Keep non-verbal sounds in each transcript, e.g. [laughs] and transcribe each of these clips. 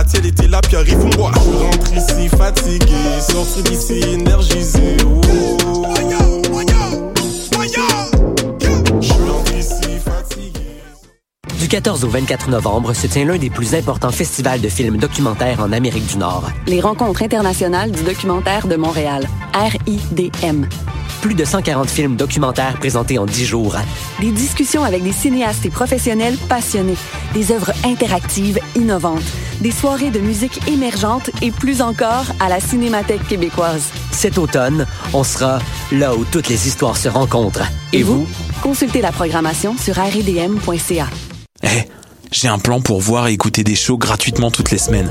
Atiel était là, puis arrive moi. Je rentre ici fatigué, sortir d'ici énergisé. Oh. Du 14 au 24 novembre se tient l'un des plus importants festivals de films documentaires en Amérique du Nord. Les rencontres internationales du documentaire de Montréal, RIDM. Plus de 140 films documentaires présentés en 10 jours. Des discussions avec des cinéastes et professionnels passionnés. Des œuvres interactives innovantes. Des soirées de musique émergente et plus encore à la Cinémathèque québécoise. Cet automne, on sera là où toutes les histoires se rencontrent. Et, vous? Consultez la programmation sur rdm.ca. Eh, j'ai un plan pour voir et écouter des shows gratuitement toutes les semaines.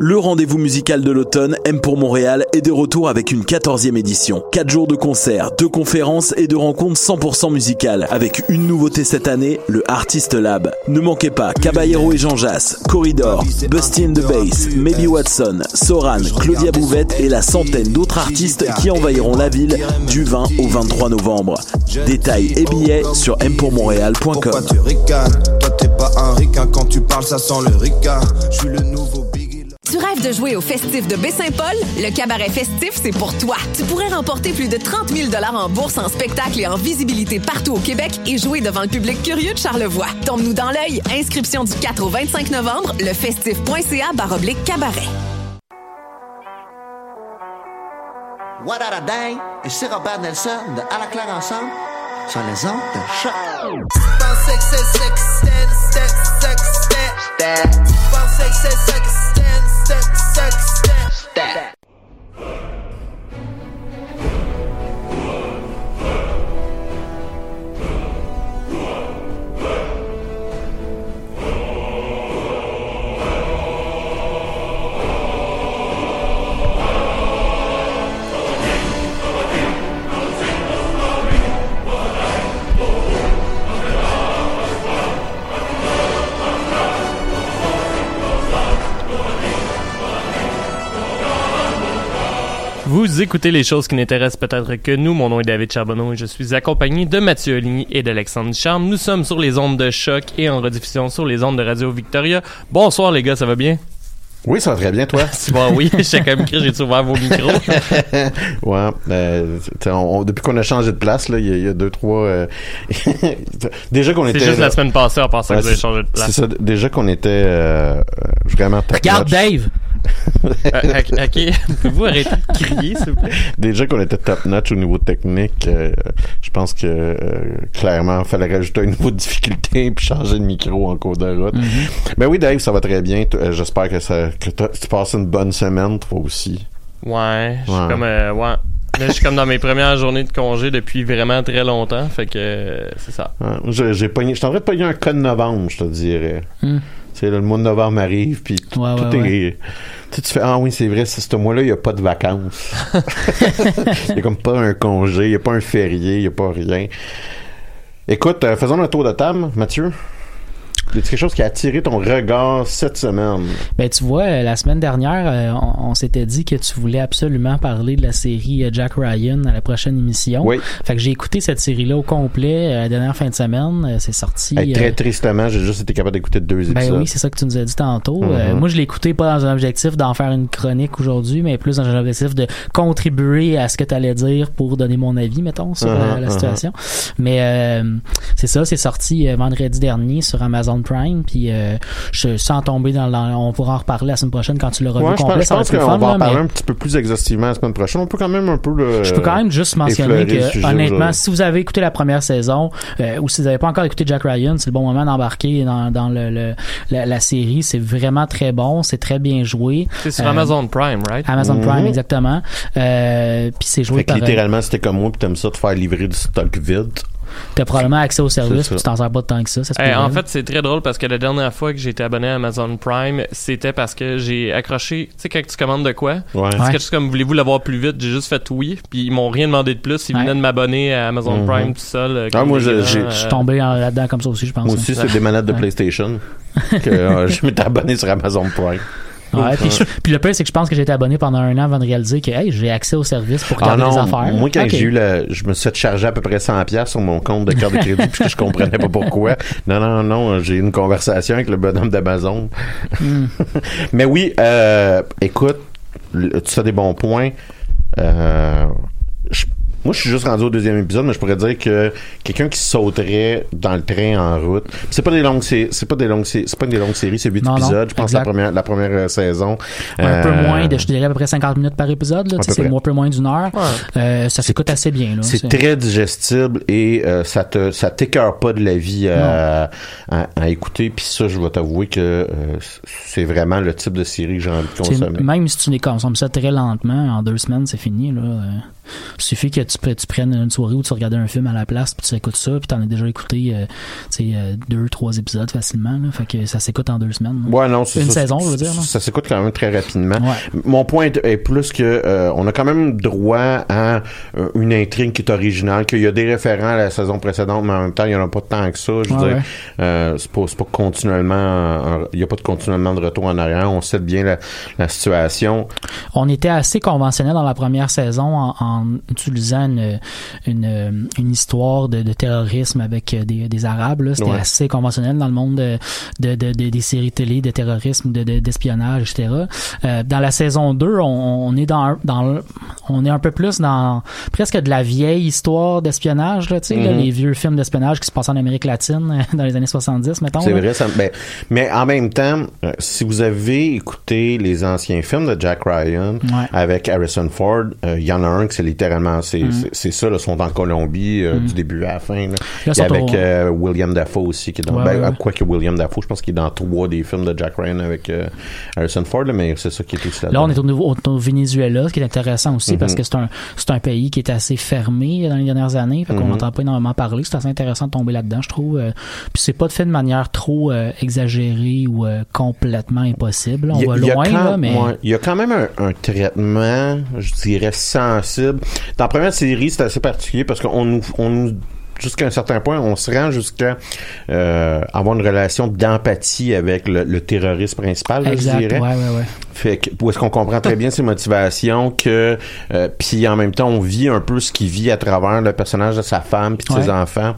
Le rendez-vous musical de l'automne, M pour Montréal, est de retour avec une 14e édition. 4 jours de concerts, de conférences et de rencontres 100% musicales, avec une nouveauté cette année, le Artist Lab. Ne manquez pas Caballero et Jean Jass, Corridor, Busty and the Bass, Maybe Watson, Soran, Claudia Bouvette et la centaine d'autres artistes qui envahiront la ville du 20 au 23 novembre. Détails et billets sur mpourmontréal.com. Quand tu. Tu rêves de jouer au festif de Baie-Saint-Paul? Le cabaret festif, c'est pour toi. Tu pourrais remporter plus de 30 000 en bourse, en spectacle et en visibilité partout au Québec et jouer devant le public curieux de Charlevoix. Tombe-nous dans l'œil. Inscription du 4 au 25 novembre, lefestif.ca baroblique cabaret. What a day! Ici Robert Nelson de À la claire ensemble sur les ondes de choc. suck. Stat. Vous écoutez les choses qui n'intéressent peut-être que nous. Mon nom est David Charbonneau et je suis accompagné de Mathieu Oligny et d'Alexandre Charme. Nous sommes sur les ondes de choc et en rediffusion sur les ondes de Radio Victoria. Bonsoir les gars, ça va bien? Oui, ça va très bien, toi. bon, oui, chacun me j'ai ouvert vos micros? [laughs] ouais, euh, on, depuis qu'on a changé de place, là, il y, a deux, trois. Euh, [laughs] déjà qu'on était. C'est juste la semaine passée, en pensant que vous avez changé de place. C'est ça. Déjà qu'on était euh, vraiment. Regarde Dave. Euh, [laughs] ok, pouvez-vous arrêter de crier, s'il vous plaît? Déjà qu'on était top notch au niveau technique, euh, je pense que euh, clairement, il fallait rajouter un niveau de difficulté [laughs] puis changer de micro en cours de route. Mm-hmm. Ben oui, Dave, ça va très bien. J'espère que ça que tu passes une bonne semaine, toi aussi. Ouais, je suis comme ouais. je suis comme dans mes premières journées de congé depuis vraiment très longtemps, fait que c'est ça. j'ai pogné, je en train de pogner un code novembre, je te dirais. Mm. C'est le mois de novembre arrive, puis tout, est. Tu, fais Ah oui, c'est vrai, ce mois-là, il n'y a pas de vacances. [laughs] il n'y a comme pas un congé, il n'y a pas un férié, il n'y a pas rien. Écoute, euh, faisons un tour de table, Mathieu. Y a quelque chose qui a attiré ton regard cette semaine? Ben, tu vois, euh, la semaine dernière, euh, on, s'était dit que tu voulais absolument parler de la série euh, Jack Ryan à la prochaine émission. Oui. Fait que j'ai écouté cette série-là au complet la dernière fin de semaine. c'est sorti. très tristement, j'ai juste été capable d'écouter deux ben épisodes. Ben oui, c'est ça que tu nous as dit tantôt. Mm-hmm. moi, je l'ai écouté pas dans un objectif d'en faire une chronique aujourd'hui, mais plus dans un objectif de contribuer à ce que tu allais dire pour donner mon avis, mettons, sur la Mm-hmm, situation. Mais c'est ça, c'est sorti vendredi dernier sur Amazon Prime. Puis euh, je, sans tomber dans, dans, on pourra en reparler la semaine prochaine quand tu l'auras Ouais, vu je complet. pense, je pense le qu'on va en parler mais- un petit peu plus exhaustivement la semaine prochaine. On peut quand même un peu le. Je peux quand même juste mentionner le que, sujet honnêtement, si vous avez écouté la première saison euh, ou si vous n'avez pas encore écouté Jack Ryan, c'est le bon moment d'embarquer dans, dans le, le- la, la série. C'est vraiment très bon, c'est très bien joué. C'est sur Euh, Amazon Prime, right? Amazon Prime, Mhm. exactement. Euh, puis c'est joué Fait que par. littéralement, c'était comme moi, puis t'aimes ça te faire livrer du stock vide. T'as probablement accès au service, puis tu ça. t'en sers pas tant que ça. ça se peut en fait, c'est très drôle parce que la dernière fois que j'ai été abonné à Amazon Prime, c'était parce que j'ai accroché. Tu sais, quand tu commandes de quoi, Ouais. c'est quelque chose comme voulez-vous l'avoir plus vite, j'ai juste fait oui, puis ils m'ont rien demandé de plus. Ils Ouais. venaient de m'abonner à Amazon Mhm. Prime tout seul. euh, Ah, moi, je- euh, Je suis tombé là-dedans comme ça aussi, je pense. Moi aussi, c'est des manettes de Ouais. PlayStation. [laughs] que euh, je m'étais abonné sur Amazon Prime. Ouais, puis, je- puis le pire, c'est que je pense que j'ai été abonné pendant un an avant de réaliser que hey, j'ai accès au service pour Ah non, les affaires. moi quand j'ai eu le, je me suis charger à peu près 100 pièces sur mon compte de carte de crédit puisque je comprenais pas pourquoi. Non non non, j'ai eu une conversation avec le bonhomme d'Amazon. Hmm. Mais oui, euh, écoute, tu as des bons points. Euh, je- moi, je suis juste rendu au deuxième épisode, mais je pourrais dire que quelqu'un qui sauterait dans le train en route, c'est pas des longues, c'est pas des longues, c'est pas des longues séries, c'est huit épisodes. je pense exact. la première, la première euh, saison. un peu Euh, moins de, je dirais à peu près 50 minutes par épisode, là, À tu sais, peu c'est un peu moins d'une heure. Euh, ça s'écoute assez bien. Là, C'est très digestible et euh, ça te ça t'écœure pas de la vie à, à, à écouter. Puis ça, je vais t'avouer que euh, c'est vraiment le type de série que j'ai envie de consommer. Même si tu les consommes ça très lentement, en deux semaines, c'est fini. Là. Il suffit que tu, pre- tu prennes une soirée où tu regardes un film à la place, puis tu écoutes ça, puis t'en as déjà écouté euh, euh, deux, trois épisodes facilement. Là, fait que ça s'écoute en deux semaines. Ouais, non, c'est Une ça, saison, je veux dire. là. Ça s'écoute quand même très rapidement. Ouais. Mon point est, plus que euh, on a quand même droit à une intrigue qui est originale, qu'il y a des référents à la saison précédente, mais en même temps, il y en a pas tant que ça. Je veux dire, ouais. euh, c'est pas, continuellement, il y a pas de continuellement de retour en arrière. On sait bien la, la situation. On était assez conventionnel dans la première saison en, en utilisant une, une, une histoire de, de terrorisme avec euh, des, des Arabes. C'était Ouais. assez conventionnel dans le monde de, de, de- de- des séries télé, de terrorisme, de, de- d'espionnage, etc. Euh, dans la saison 2, on, on est dans, dans on est un peu plus dans presque de la vieille histoire d'espionnage, là, tu sais, Mhm. les vieux films d'espionnage qui se passaient en Amérique latine [laughs] dans les années 70, mettons. C'est vrai, ça, ben, mais en même temps, euh, si vous avez écouté les anciens films de Jack Ryan Ouais. avec Harrison Ford, euh, il y en a un c'est littéralement, c'est Mm. c'est- ça, là, sont en Colombie euh, Mm. du début à la fin. Là. Là, sont avec au- euh, William Dafoe aussi, qui est dans, Ouais, ben, ouais, ouais. quoi que William Dafoe, je pense qu'il est dans trois des films de Jack Ryan avec euh, Harrison Ford, là, mais c'est ça qui est aussi Là, on est au, niveau, au, Venezuela, ce qui est intéressant aussi parce que c'est un, c'est un pays qui est assez fermé dans les dernières années. Fait qu'on n'entend pas énormément parler. C'est assez intéressant de tomber là-dedans, je trouve. Puis c'est pas fait de manière trop exagérée ou complètement impossible. On a- va loin, quand- là, mais. il y a quand même un, un traitement, je dirais, sensible. Dans la première série, c'est assez particulier parce qu'on nous, on nous jusqu'à un certain point, on se rend jusqu'à euh, avoir une relation d'empathie avec le, le terroriste principal, là, je dirais. ouais, ouais, ouais. Fait que, où est-ce qu'on comprend très bien ses motivations, que euh, puis en même temps on vit un peu ce qu'il vit à travers le personnage de sa femme puis de ses enfants.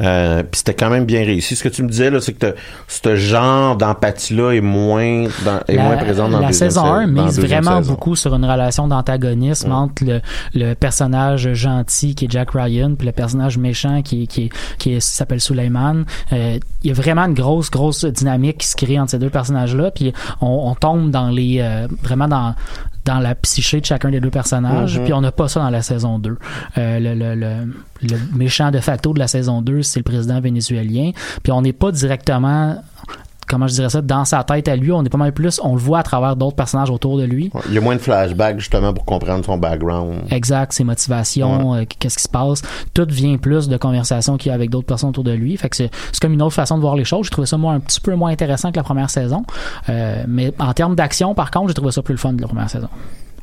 Euh, puis c'était quand même bien réussi. Ce que tu me disais là, c'est que ce genre d'empathie-là est moins dans, est moins présent dans la la saison sa- 1 dans la mise vraiment saison. beaucoup sur une relation d'antagonisme Ouais. entre le, le personnage gentil qui est Jack Ryan puis le personnage méchant qui, qui, qui s'appelle Suleiman. Euh, il y a vraiment une grosse, grosse dynamique qui se crée entre ces deux personnages-là. Puis on, on tombe dans les euh, vraiment dans dans la psyché de chacun des deux personnages, Mhm. puis on n'a pas ça dans la saison 2. Euh, le, le, le, le méchant de facto de la saison 2, c'est le président vénézuélien, puis on n'est pas directement comment je dirais ça, dans sa tête à lui, on est pas mal plus, on le voit à travers d'autres personnages autour de lui. Ouais, Il y a moins de flashbacks justement pour comprendre son background. Exact, ses motivations, euh, qu'est-ce qui se passe. Tout vient plus de conversations qu'il y a avec d'autres personnes autour de lui. Fait que c'est, comme une autre façon de voir les choses. J'ai trouvé ça moi un petit peu moins intéressant que la première saison. Euh, mais en termes d'action, par contre, j'ai trouvé ça plus le fun que la première saison.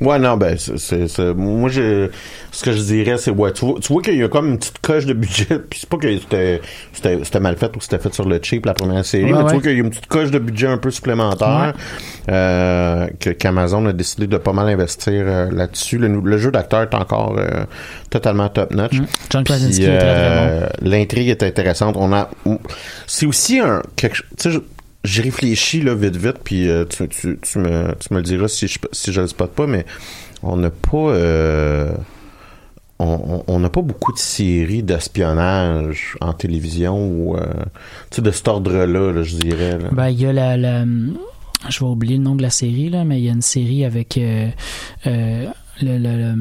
Ouais, non, ben, c'est, c'est, c'est- moi, je, ce que je dirais, c'est, ouais, tu vois, tu vois qu'il y a comme une petite coche de budget, [laughs] puis c'est pas que c'était, c'était, c'était mal fait ou c'était fait sur le cheap, la première série, Ouais, mais ouais. tu vois qu'il y a une petite coche de budget un peu supplémentaire, euh, que, qu'Amazon a décidé de pas mal investir euh, là-dessus. Le, le jeu d'acteur est encore euh, totalement top-notch. Mm. John Krasinski est très, très euh, L'intrigue est intéressante. On a, c'est aussi un, quelque, tu sais, j'ai réfléchi là vite vite puis euh, tu, tu, tu me tu me le diras si je si je le spot pas mais on n'a pas euh, on n'a pas beaucoup de séries d'espionnage en télévision ou euh, de cet ordre-là, je dirais. Ben il y a la, la, je vais oublier le nom de la série là, mais il y a une série avec le, le,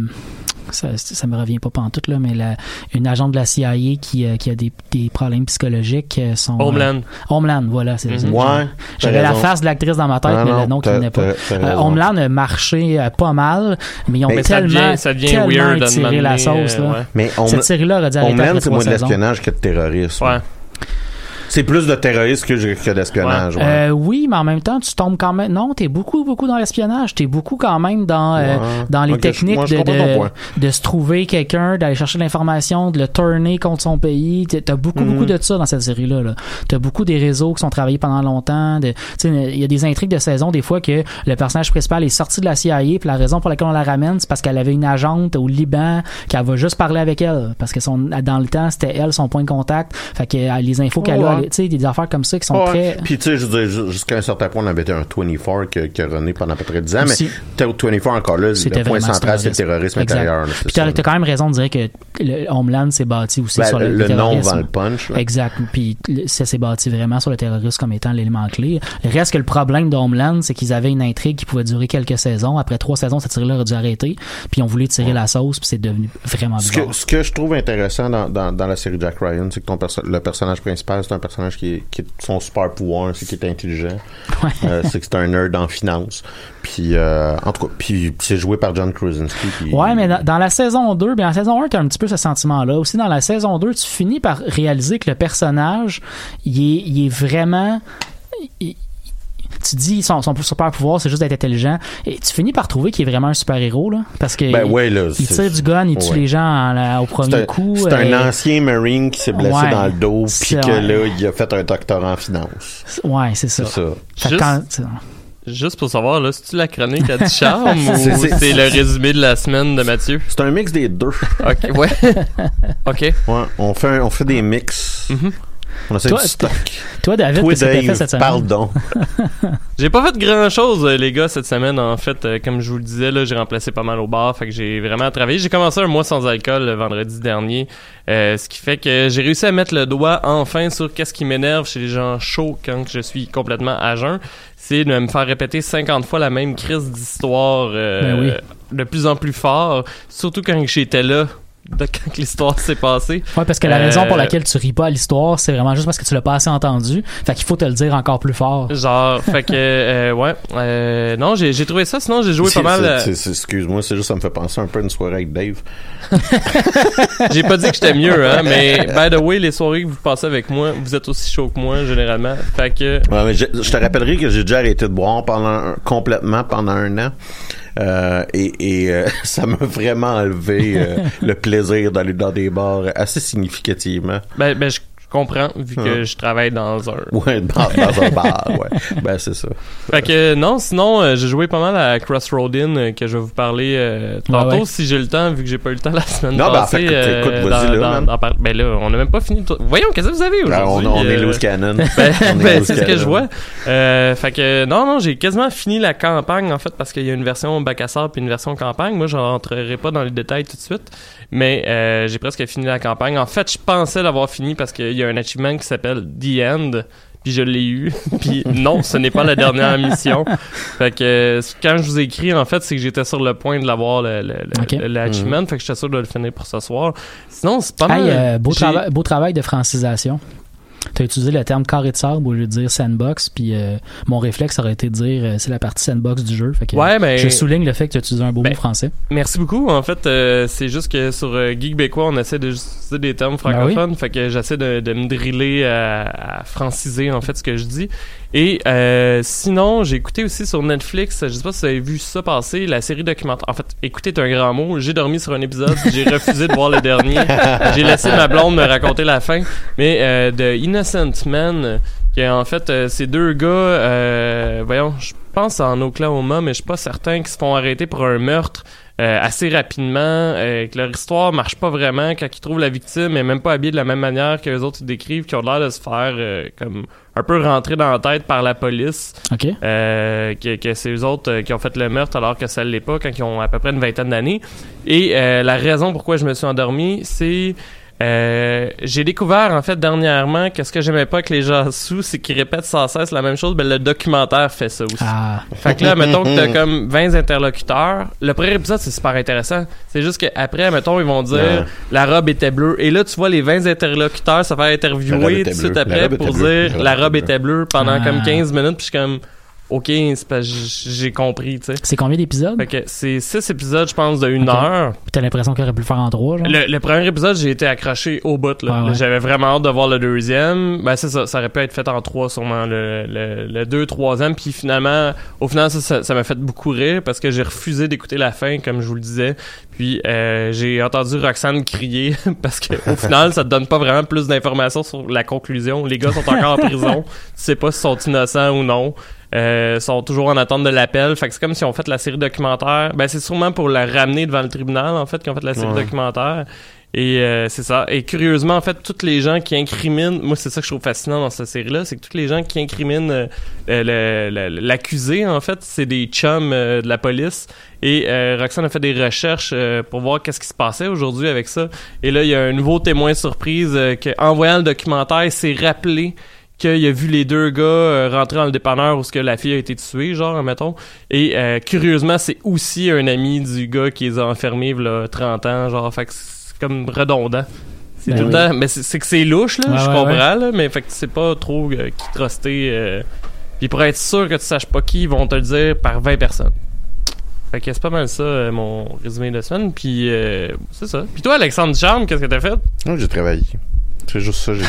ça, ça me revient pas pantoute là, mais la, une agente de la CIA qui, euh, qui a des, des problèmes psychologiques. euh, Son, Homeland. euh, Homeland, voilà, c'est. Mhm. Ouais, J'avais la face de l'actrice dans ma tête, Non, mais non, le nom qui venait pas. Euh. Homeland a marché euh, pas mal, mais ils ont Mais ça tellement, devient- ça devient tellement moment la sauce. euh, là. ouais. Mais on, Cette série-là aurait dû Homeland, c'est trois moins de saisons. l'espionnage que de terrorisme. Ouais. C'est plus de terrorisme que, que d'espionnage. ouais. Euh, oui, mais en même temps, tu tombes quand même. Non, t'es beaucoup, beaucoup dans l'espionnage. T'es beaucoup quand même dans euh, dans les techniques moi, de, de, se trouver quelqu'un, d'aller chercher de l'information, de le tourner contre son pays. T'as- T'as beaucoup, Mhm. beaucoup de ça dans cette série-là. Là. T'as beaucoup des réseaux qui sont travaillés pendant longtemps. Il y a des intrigues de saison des fois que le personnage principal est sorti de la CIA, puis la raison pour laquelle on la ramène, c'est parce qu'elle avait une agente au Liban qu'elle va juste parler avec elle, parce que son dans le temps c'était elle son point de contact. Fait que euh, les infos qu'elle a, Ouais. tu sais, des affaires comme ça qui sont Ouais. très Puis tu sais, je veux dire, ju- jusqu'à un certain point, on avait un 24 que, que René pendant à peu près 10 ans, Aussi. mais t'es au 24 encore là, C'était le point central, c'est le terrorisme Exact. intérieur. là, Puis ça. t'as quand même raison de dire que le Homeland s'est bâti aussi Ben, sur le, le nom terrorisme. vend le punch. là. Exact. Puis le- ça s'est bâti vraiment sur le terrorisme comme étant l'élément clé. Le reste que le problème de Homeland, c'est qu'ils avaient une intrigue qui pouvait durer quelques saisons. Après trois saisons, cette série-là aurait dû arrêter. Puis ont voulu tirer la sauce, puis c'est devenu vraiment Ce bizarre. que, ce que je trouve intéressant dans, dans, dans la série Jack Ryan, c'est que ton perso- le personnage principal, c'est un personnage qui est, qui est son super pouvoir, c'est qu'il est intelligent. [laughs] Euh, c'est que c'est un nerd en finance. Puis, euh, en tout cas, puis c'est joué par John Krasinski. qui- Ouais, mais dans, dans la saison 2, bien en saison 1, t'as un petit peu ce sentiment-là. Aussi, dans la saison 2, tu finis par réaliser que le personnage, il est, il est vraiment... il- tu dis son, son super pouvoir c'est juste d'être intelligent et tu finis par trouver qu'il est vraiment un super héros là parce que Ben il, ouais, là, il c'est- tire du gun il tue ouais. les gens en- au premier un, coup c'est un euh, ancien Marine qui s'est blessé ouais. dans le dos, puis que là, il a fait un doctorat en finance. ouais c'est ça, C'est ça. Fait Juste- quand- Juste pour savoir, là, c'est-tu la chronique à du charme [laughs] ou C'est- le résumé de la semaine de Mathieu? C'est un mix des deux. Ok, ouais. [laughs] ok. Ouais, on fait, un- on fait des mix. On essaie Toi, du stock. toi David qu'est-ce que t'as fait Dave, cette semaine? parle donc. [laughs] J'ai pas fait grand chose, les gars, cette semaine. En fait, euh, comme je vous le disais, là, j'ai remplacé pas mal au bar. Fait que j'ai vraiment travaillé. J'ai commencé un mois sans alcool le vendredi dernier. euh, ce qui fait que j'ai réussi à mettre le doigt enfin sur qu'est-ce qui m'énerve chez les gens chauds quand je suis complètement à jeun. C'est de me faire répéter 50 fois la même crise d'histoire euh, Ben oui. de plus en plus fort. Surtout quand j'étais là, de quand l'histoire s'est passée. Ouais, parce que la Euh, raison pour laquelle tu ris pas à l'histoire, c'est vraiment juste parce que tu l'as pas assez entendu. Fait qu'il faut te le dire encore plus fort. Genre, fait que, euh, ouais. Euh, non, j'ai trouvé ça. Sinon, j'ai joué pas mal. euh, Excuse-moi, c'est juste ça me fait penser un peu à une soirée avec Dave. [laughs] J'ai pas dit que j'étais mieux, hein, mais by the way, les soirées que vous passez avec moi, vous êtes aussi chaud que moi, généralement. Fait que, Ouais, mais je, je te rappellerai que j'ai déjà arrêté de boire pendant complètement pendant un an. Euh, et et euh, [laughs] ça m'a vraiment enlevé euh, le plaisir d'aller dans des bars assez significativement. ben, ben je comprends, vu que Hum. je travaille dans un. Ouais, dans, dans un bar, [laughs] ouais. Ben, c'est ça. Fait que, non, sinon, euh, j'ai joué pas mal à Crossroadin, euh, que je vais vous parler euh, tantôt, Ouais, ouais. si j'ai le temps, vu que j'ai pas eu le temps la semaine Non, ben, en passée. fait, euh, écoute, vas-y, là, dans-. Ben là, on a même pas fini. Voyons, qu'est-ce que vous avez Ben, on, aujourd'hui? on est euh, loose cannon. [laughs] Ben, On est ben, c'est ce que je vois. Euh, fait que non, non, j'ai quasiment fini la campagne en fait parce qu'il y a une version bac à sable puis une version campagne. Moi, je rentrerai pas dans les détails tout de suite, mais euh, j'ai presque fini la campagne. En fait, je pensais l'avoir fini parce qu'il y a un achievement qui s'appelle The End. Puis je l'ai eu. [laughs] Puis non, ce n'est pas la dernière mission. Fait que quand je vous ai écrit, en fait, c'est que j'étais sur le point de l'avoir, l'achievement. Fait que j'étais sûr de le finir pour ce soir. Sinon, c'est pas mal. Hey, euh, beau, trava- beau travail de francisation. Tu as utilisé le terme carré de sable au lieu de dire sandbox, puis euh, mon réflexe aurait été de dire euh, c'est la partie sandbox du jeu. Fait que, Ouais, ben- Je souligne le fait que tu as utilisé un beau Ben, mot français. Merci beaucoup. En fait, euh, c'est juste que sur euh, Geek Québécois, on essaie d'utiliser des termes francophones. Fait que j'essaie de, de me driller à, à franciser, en fait, ce que je dis. Et euh, sinon, j'ai écouté aussi sur Netflix, je sais pas si vous avez vu ça passer, la série documentaire. En fait, écouter est un grand mot. J'ai dormi sur un épisode, j'ai refusé de voir le dernier. [laughs] J'ai laissé ma blonde me raconter la fin. Mais euh, de Innocent Man, qui est en fait, euh, ces deux gars, euh, voyons, je pense en Oklahoma, mais je suis pas certain, qui se font arrêter pour un meurtre euh, assez rapidement, euh, que leur histoire marche pas vraiment, quand ils trouvent la victime, et même pas habillée de la même manière que les autres ils décrivent, qui ont l'air de se faire euh, comme un peu rentrer dans la tête par la police. OK. Euh, que, que c'est eux autres euh, qui ont fait le meurtre alors que ça l'est pas quand ils ont à peu près une vingtaine d'années. Et euh, la raison pourquoi je me suis endormi, c'est euh, j'ai découvert en fait dernièrement que ce que j'aimais pas que les gens sous, c'est qu'ils répètent sans cesse la même chose. Ben le documentaire fait ça aussi. Ah. Fait que là, mettons que t'as [laughs] comme 20 interlocuteurs. Le premier épisode, c'est super intéressant. C'est juste qu'après, mettons, ils vont dire Ouais. la robe était bleue. Et là, tu vois les 20 interlocuteurs se faire interviewer tout de suite après pour dire la robe était bleue pendant Ah. comme 15 minutes. Puis je suis comme, OK, c'est parce que j'ai compris, tu sais. C'est combien d'épisodes? C'est 6 épisodes, je pense, de une heure. T'as l'impression qu'il aurait pu le faire en trois, genre? Le, le premier épisode, j'ai été accroché au bout. Là. Ouais, ouais. Là, J'avais vraiment hâte de voir le deuxième. Ben c'est ça, ça aurait pu être fait en trois sûrement. Le, le, le deux, troisième. Puis finalement, au final, ça, ça, ça m'a fait beaucoup rire parce que j'ai refusé d'écouter la fin, comme je vous le disais. Puis euh, j'ai entendu Roxane crier [laughs] parce que au final, ça te donne pas vraiment plus d'informations sur la conclusion. Les gars sont encore en prison. [laughs] Tu sais pas s'ils sont innocents ou non. Euh, sont toujours en attente de l'appel. Fait que c'est comme si on fait la série documentaire. Ben c'est sûrement pour la ramener devant le tribunal en fait qu'ils ont fait la série Ouais. documentaire. Et euh, c'est ça. Et curieusement, en fait, toutes les gens qui incriminent, moi c'est ça que je trouve fascinant dans cette série-là, c'est que tous les gens qui incriminent euh, euh, l'accusé, en fait, c'est des chums de la police. Et Roxane a fait des recherches pour voir qu'est-ce qui se passait aujourd'hui avec ça. Et là, il y a un nouveau témoin surprise que, en voyant le documentaire, s'est rappelé qu'il a vu les deux gars euh, rentrer dans le dépanneur où ce que la fille a été tuée, genre, mettons. Et euh, curieusement, c'est aussi un ami du gars qui les a enfermés, là, 30 ans, genre, fait que c'est comme redondant. C'est Ben tout le temps, mais c'est que c'est louche, là, je ouais, comprends, ouais. là, mais fait que c'est pas trop euh, qui truster. Euh, puis pour être sûr que tu saches pas qui, ils vont te le dire par 20 personnes. Fait que c'est pas mal ça, euh, mon résumé de semaine. Puis euh, c'est ça. Puis toi, Alexandre Charme, qu'est-ce que t'as fait? Moi, j'ai travaillé. C'est juste ça. J'ai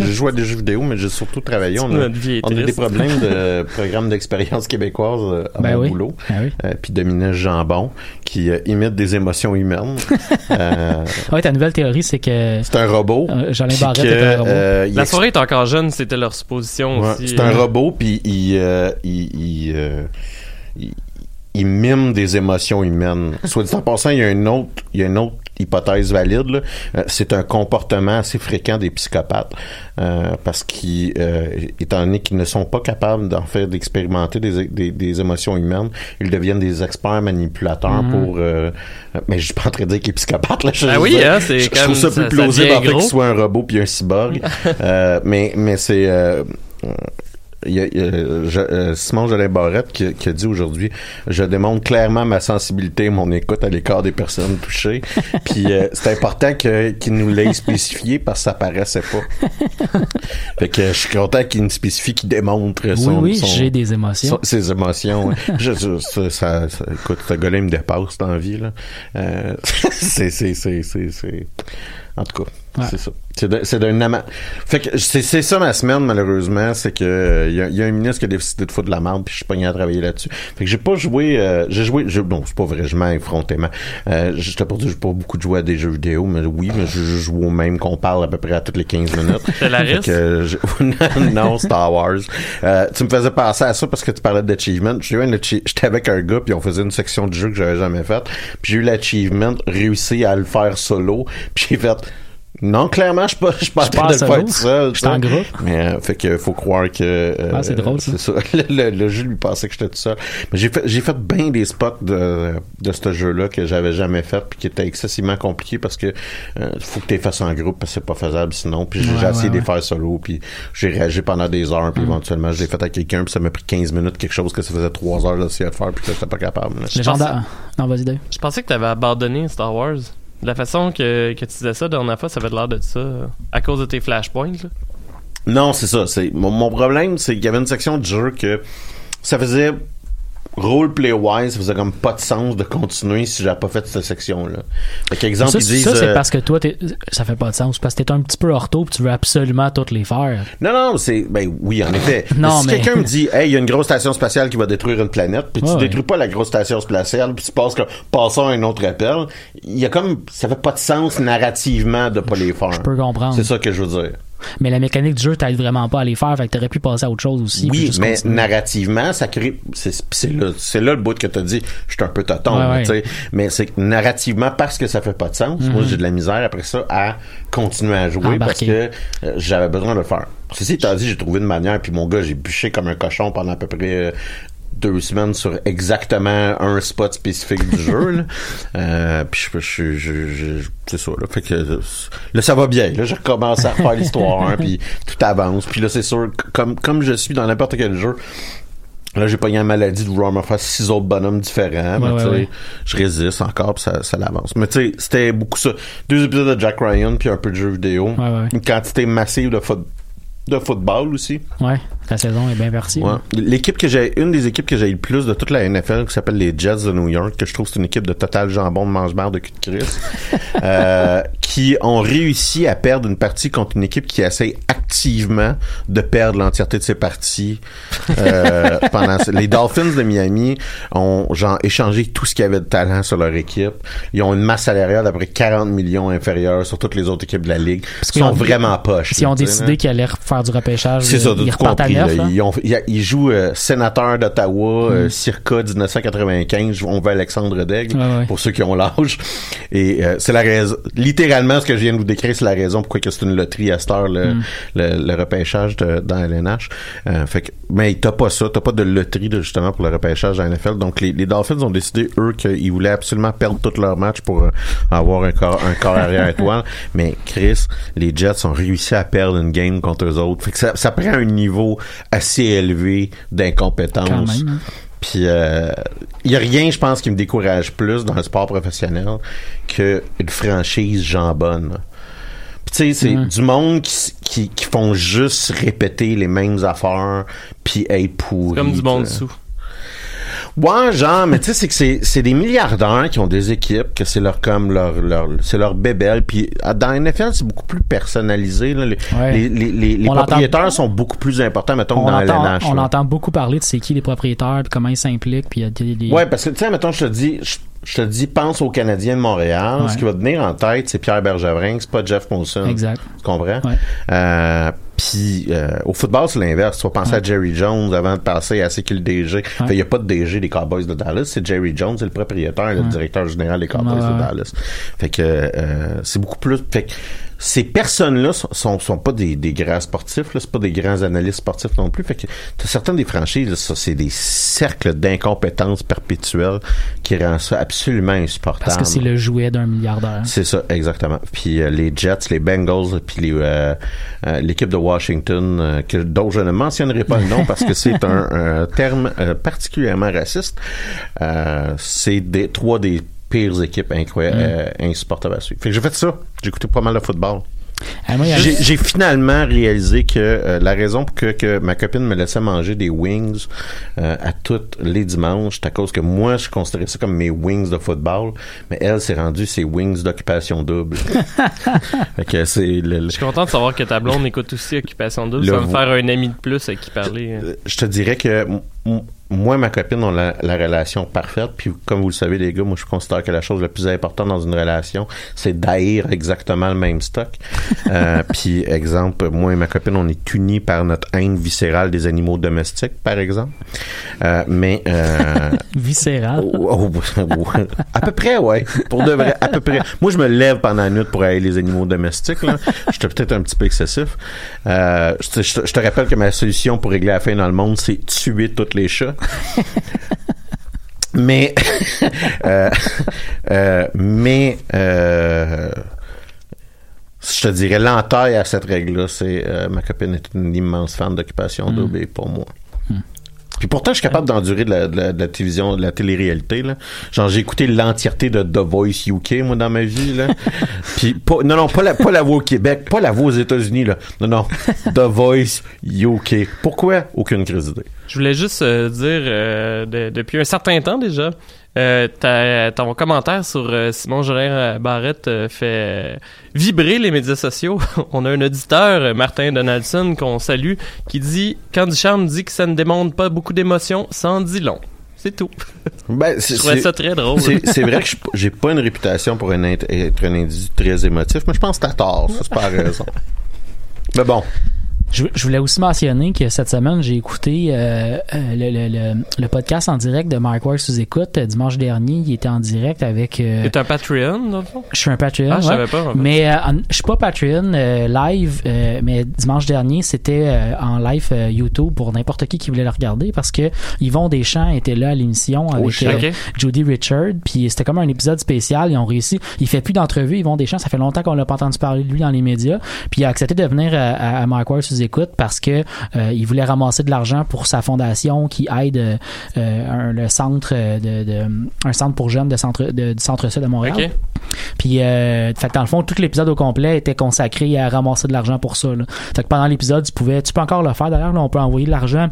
[laughs] j'ai joué à des jeux vidéo, mais j'ai surtout travaillé. On a, Notre vie est on a des problèmes de [laughs] programme d'expérience québécoise euh, à Ben mon oui. boulot. Ben oui. Euh, puis Dominique Jambon, qui euh, imite des émotions humaines. [laughs] Euh, Ouais, ta nouvelle théorie, c'est que c'est un robot. euh, Jolin Barrette que, est un robot. euh, La soirée est encore jeune, c'était leur supposition Ouais, aussi. c'est un robot, puis il, euh, il, il, euh, il- il mime des émotions humaines. Soit dit en passant, il y a une autre, il y a une autre hypothèse valide. là. Euh, c'est un comportement assez fréquent des psychopathes euh, parce qu'ils, euh, étant donné qu'ils ne sont pas capables d'en faire d'expérimenter des, des, des émotions humaines, ils deviennent des experts manipulateurs Mhm. pour. euh, mais je suis pas en train de dire qu'il est psychopathe là. Je, Ah oui, hein, c'est je, je trouve ça plus ça plausible en fait qu'il soit un robot puis un cyborg. [laughs] Mais mais c'est euh, il y a, il y a, je- euh, Simon Jolin Barrette qui, qui a dit aujourd'hui je démontre clairement ma sensibilité mon écoute à l'écart des personnes touchées. [laughs] Puis euh, c'est important qu'il nous l'ait spécifié parce que ça paraissait pas. [laughs] Fait que je suis content qu'il nous spécifie qu'il démontre Oui, son, oui, son- j'ai des émotions. son- ses émotions [laughs] je, je- ça, ça- ça- écoute ce gars-là il me dépasse dans la vie là. Euh, c'est c'est c'est c'est c'est en tout cas Ouais. c'est ça. C'est de- c'est d'un amant fait que c'est c'est ça ma semaine malheureusement c'est que euh, il y, a- y a un ministre qui a décidé de foutre de la merde puis je suis pogné à travailler là-dessus. Fait que j'ai pas joué euh, j'ai joué je, non c'est pas vrai je mens effrontément. Euh, j'étais pour dire j'ai pas beaucoup joué à des jeux vidéo mais oui mais je, je joue au même qu'on parle à peu près à toutes les 15 minutes? [laughs] Fait que, euh, [laughs] non Star Wars. Euh, tu me faisais penser à ça parce que tu parlais d'achievement. J'ai eu un achi- j'étais avec un gars puis on faisait une section du jeu que j'avais jamais faite. Puis j'ai eu l'achievement réussi à le faire solo puis j'ai fait non, clairement, je suis pas, je suis pas Je train de le solo. faire tout seul. Je suis en groupe. Mais, euh, fait que faut croire que, euh, Ah, c'est drôle, ça. c'est ça. [laughs] Le, le- le jeu lui pensait que j'étais tout seul. Mais j'ai fait, j'ai fait bien des spots de, de ce jeu-là que j'avais jamais fait puis qui étaient excessivement compliqués parce que, euh, faut que tu les fasses en groupe parce que c'est pas faisable sinon. Puis j'ai Ouais, j'ai essayé ouais, de les faire solo puis j'ai réagi pendant des heures puis Mm. éventuellement je l'ai fait à quelqu'un puis ça m'a pris 15 minutes quelque chose que ça faisait 3 heures d'essayer de faire puis que j'étais pas capable. là. Légendaire. Non, vas-y. Je pensais que t'avais abandonné Star Wars. La façon que, que tu disais ça la dernière ça avait l'air de ça. À cause de tes flashpoints. Non, c'est ça. Mon, mon problème, c'est qu'il y avait une section de jeu que ça faisait roleplay wise, ça faisait comme pas de sens de continuer si j'avais pas fait cette section là. Fait qu'exemple, ils disent ça, c'est euh, parce que toi, t'es- ça fait pas de sens. Parce que t'es un petit peu ortho puis tu veux absolument toutes les faire. Non, non, c'est. Ben oui, en effet. [laughs] Non, Mais si mais- quelqu'un me dit, hey, il y a une grosse station spatiale qui va détruire une planète, puis tu Ouais, détruis pas la grosse station spatiale, puis tu passes comme, passons à un autre appel, il y a comme. Ça fait pas de sens narrativement de pas les faire. Je peux comprendre. C'est ça que je veux dire. Mais la mécanique du jeu t'aide vraiment pas à les faire, fait que t'aurais pu passer à autre chose aussi. Oui, mais narrativement, ça crée. C'est là, là le bout que t'as dit. Je suis un peu toton, ouais, ouais. mais c'est que narrativement parce que ça fait pas de sens. Moi, Mhm. j'ai de la misère après ça à continuer à jouer parce que euh, j'avais besoin de le faire. Ceci étant dit, j'ai trouvé une manière. Puis mon gars, j'ai bûché comme un cochon pendant à peu près. Deux semaines sur exactement un spot spécifique du jeu là. [laughs] Euh, puis je, je, je, je- c'est ça là fait que là ça va bien là j'ai recommencé à faire l'histoire hein, puis tout avance puis là c'est sûr comme comme je suis dans n'importe quel jeu Là, j'ai pogné la maladie de vouloir me faire six autres bonhommes différents. Ouais, ouais, ouais. je résiste encore, puis ça, ça l'avance. Mais tu sais, c'était beaucoup ça. Deux épisodes de Jack Ryan, puis un peu de jeux vidéo. Une quantité massive de, foot- de football aussi. Ouais, ta saison est bien partie. Ouais. L'équipe que j'ai, une des équipes que j'ai le plus de toute la NFL, qui s'appelle les Jets de New York, que je trouve c'est une équipe de total jambon de mange-barre de cul de Christ, [laughs] euh, qui ont réussi à perdre une partie contre une équipe qui essaie activement de perdre l'entièreté de ses parties. Euh, [laughs] pendant les Dolphins de Miami ont genre échangé tout ce qu'il y avait de talent sur leur équipe. Ils ont une masse salariale d'à peu près 40 millions inférieure sur toutes les autres équipes de la ligue. Ils sont ont- vraiment poches. S'ils ont décidé qu'ils allaient faire du repêchage, C'est ça, ils tout repartent à compris. neuf. là. Ils, ont- ils- ils jouent euh, sénateur d'Ottawa, euh, Mm. circa 1995. On veut Alexandre Daigle, ouais. pour ceux qui ont l'âge. Et euh, c'est la raison. Littéralement, ce que je viens de vous décrire, c'est la raison pourquoi c'est une loterie à cette heure, le, Mm. le, le repêchage de, dans LNH. Euh, fait que, mais t'as pas ça, t'as pas de loterie de, justement pour le repêchage dans NFL. Donc les, les Dolphins ont décidé eux qu'ils voulaient absolument perdre tous leurs matchs pour euh, avoir un corps un corps arrière étoile. [laughs] Mais Chris, les Jets ont réussi à perdre une game contre eux autres. Fait que ça, ça prend un niveau assez élevé d'incompétence. Hein. Puis il y a rien, je pense, qui me décourage plus dans le sport professionnel que une franchise jambonne. Puis tu sais, c'est du monde qui, qui, qui font juste répéter les mêmes affaires puis être pourris. Comme du monde sous. Ouais, genre, mais tu sais, c'est que c'est, des milliardaires qui ont des équipes, que c'est leur comme leur, leur c'est leur bébelle. Puis à- dans la NFL, c'est beaucoup plus personnalisé. Là. Les, Ouais. les, les, les- propriétaires sont beaucoup plus importants, mettons, On que dans entend, LNH. on entend beaucoup parler de c'est qui les propriétaires, puis comment ils s'impliquent, puis il des, Ouais, parce que, tu sais, mettons, je te dis, je, je te dis, pense aux Canadiens de Montréal. Ouais. Ce qui va te venir en tête, c'est Pierre Bergevin, c'est pas Jeff Molson. Exact. Tu comprends? Ouais. Euh, puis euh, au football, c'est l'inverse. Tu vas penser Ouais. à Jerry Jones avant de passer à c'est qui le DG. Fait, Il y a pas de DG des Cowboys de Dallas, c'est Jerry Jones, c'est le propriétaire, le Ouais. directeur général des Cowboys de. Dallas. Fait que euh, c'est beaucoup plus. Fait que ces personnes-là sont, sont, sont pas des, des grands sportifs, là, c'est pas des grands analystes sportifs non plus. Fait que t'as certaines des franchises, là, ça, c'est des cercles d'incompétence perpétuelle qui rend ça absolument insupportable. Parce que c'est le jouet d'un milliardaire. C'est ça, exactement. Puis euh, les Jets, les Bengals, puis les, euh, euh, l'équipe de Washington, euh, que, dont je ne mentionnerai pas le nom parce que c'est un, [laughs] un terme euh, particulièrement raciste. Euh, c'est des trois des pires équipes incroyables, Mm. euh, insupportables à suivre. Fait que j'ai fait ça. J'ai écouté pas mal de football. Ah, J'ai finalement réalisé que euh, la raison pour que, que ma copine me laissait manger des wings euh, à tous les dimanches, c'est à cause que moi, je considérais ça comme mes wings de football, mais elle s'est rendue ses wings d'occupation double. [laughs] fait que c'est le- le- Je suis content de savoir que ta blonde écoute aussi Occupation Double. Le Ça va me faire un ami de plus avec qui parler. Je te dirais que moi, ma copine, on a la relation parfaite. Puis, comme vous le savez, les gars, moi, je considère que la chose la plus importante dans une relation, c'est d'haïr exactement le même stock. [laughs] Euh, puis, exemple, moi et ma copine, on est unis par notre haine viscérale des animaux domestiques, par exemple. Euh, mais... Euh, [laughs] Viscéral. Oh, oh, à peu près, ouais. Pour de vrai, à peu près. Moi, je me lève pendant la nuit pour aller les animaux domestiques. Là. J'étais peut-être un petit peu excessif. Euh, je, te, je te- je te rappelle que ma solution pour régler la faim dans le monde, c'est tuer tous les chats. [laughs] mais, [laughs] euh, euh, mais, euh, je te dirais l'entaille à cette règle-là, c'est ma copine est une immense fan d'occupation Mm. double pour moi. Puis pourtant, je suis capable d'endurer de la, de la- de la télévision, de la télé-réalité. Là. Genre, j'ai écouté l'entièreté de The Voice UK, moi, dans ma vie. Là. [laughs] Puis, pas, non, non, pas la, pas la voix au Québec, pas la voix aux États-Unis. là. Non, non, The Voice UK. Pourquoi? Aucune crise d'idée. Je voulais juste euh, dire, euh, de- depuis un certain temps déjà, euh, ta- ton commentaire sur euh, Simon Jolin Barrette euh, fait vibrer les médias sociaux. [laughs] On a un auditeur, euh, Martin Donaldson, qu'on salue, qui dit « Quand Ducharme dit que ça ne démontre pas beaucoup d'émotions, ça en dit long. » C'est tout. [laughs] Ben, Je trouvais ça très drôle. C'est vrai que je suis pas- j'ai pas une réputation pour un être un individu très émotif, mais je pense que t'as tort. Ça, c'est pas raison. [laughs] Mais bon. Je, je, voulais aussi mentionner que cette semaine, j'ai écouté euh, le, le, le, le, podcast en direct de Mike Ward sous écoute. Dimanche dernier, il était en direct avec. Euh, T'es un Patreon, dans le fond? Je suis un Patreon. Ah, ouais. je savais pas. En fait. Mais euh, je suis pas Patreon live, mais dimanche dernier, c'était en live YouTube pour n'importe qui qui voulait le regarder parce que Yvon Deschamps était là à l'émission avec oh, okay. Judy Richard. Puis c'était comme un épisode spécial. Ils ont réussi. Il fait plus d'entrevues, Yvon Deschamps. Ça fait longtemps qu'on l'a pas entendu parler de lui dans les médias. Puis il a accepté de venir à, à, à Mike Ward sous écoute parce que euh, il voulait ramasser de l'argent pour sa fondation qui aide euh, un, le centre de, de, un centre pour jeunes de centre de, du centre sud de Montréal. Okay. Puis euh, fait que dans le fond tout l'épisode au complet était consacré à ramasser de l'argent pour ça. Là. Fait que pendant l'épisode tu pouvais tu peux encore le faire d'ailleurs on peut envoyer de l'argent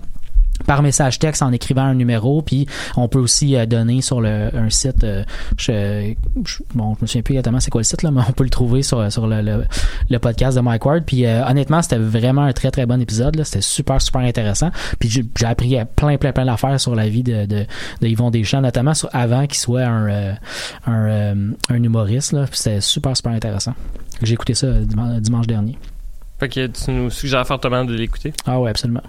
par message texte en écrivant un numéro puis on peut aussi euh, donner sur le un site euh, je, je, bon je me souviens plus exactement c'est quoi le site là mais [laughs] on peut le trouver sur sur le, le, le podcast de Mike Ward. Puis euh, honnêtement c'était vraiment un très très bon épisode là. C'était super super intéressant. Puis j'ai appris plein plein plein d'affaires sur la vie de, de, de Yvon Deschamps notamment sur, avant qu'il soit un un, un humoriste là. C'était super super intéressant. J'ai écouté ça dimanche, dimanche dernier. Fait que tu nous suggères fortement de l'écouter? Ah ouais absolument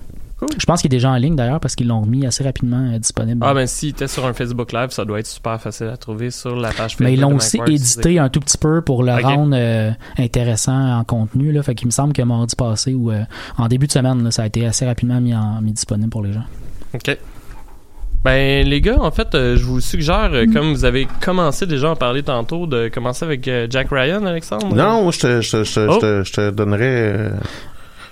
Cool. Je pense qu'il est déjà en ligne d'ailleurs parce qu'ils l'ont mis assez rapidement euh, disponible. Ah ben s'il était sur un Facebook Live, ça doit être super facile à trouver sur la page Facebook. Mais ils l'ont aussi édité un tout petit peu pour le okay. rendre euh, intéressant en contenu. Là. Fait qu'il me semble que mardi passé ou euh, en début de semaine, là, ça a été assez rapidement mis, en, mis disponible pour les gens. OK. Ben les gars, en fait, euh, je vous suggère, Mm. comme vous avez commencé déjà à en parler tantôt, de commencer avec euh, Jack Ryan, Alexandre? Non, je te, je, je, oh. je, te, je te donnerais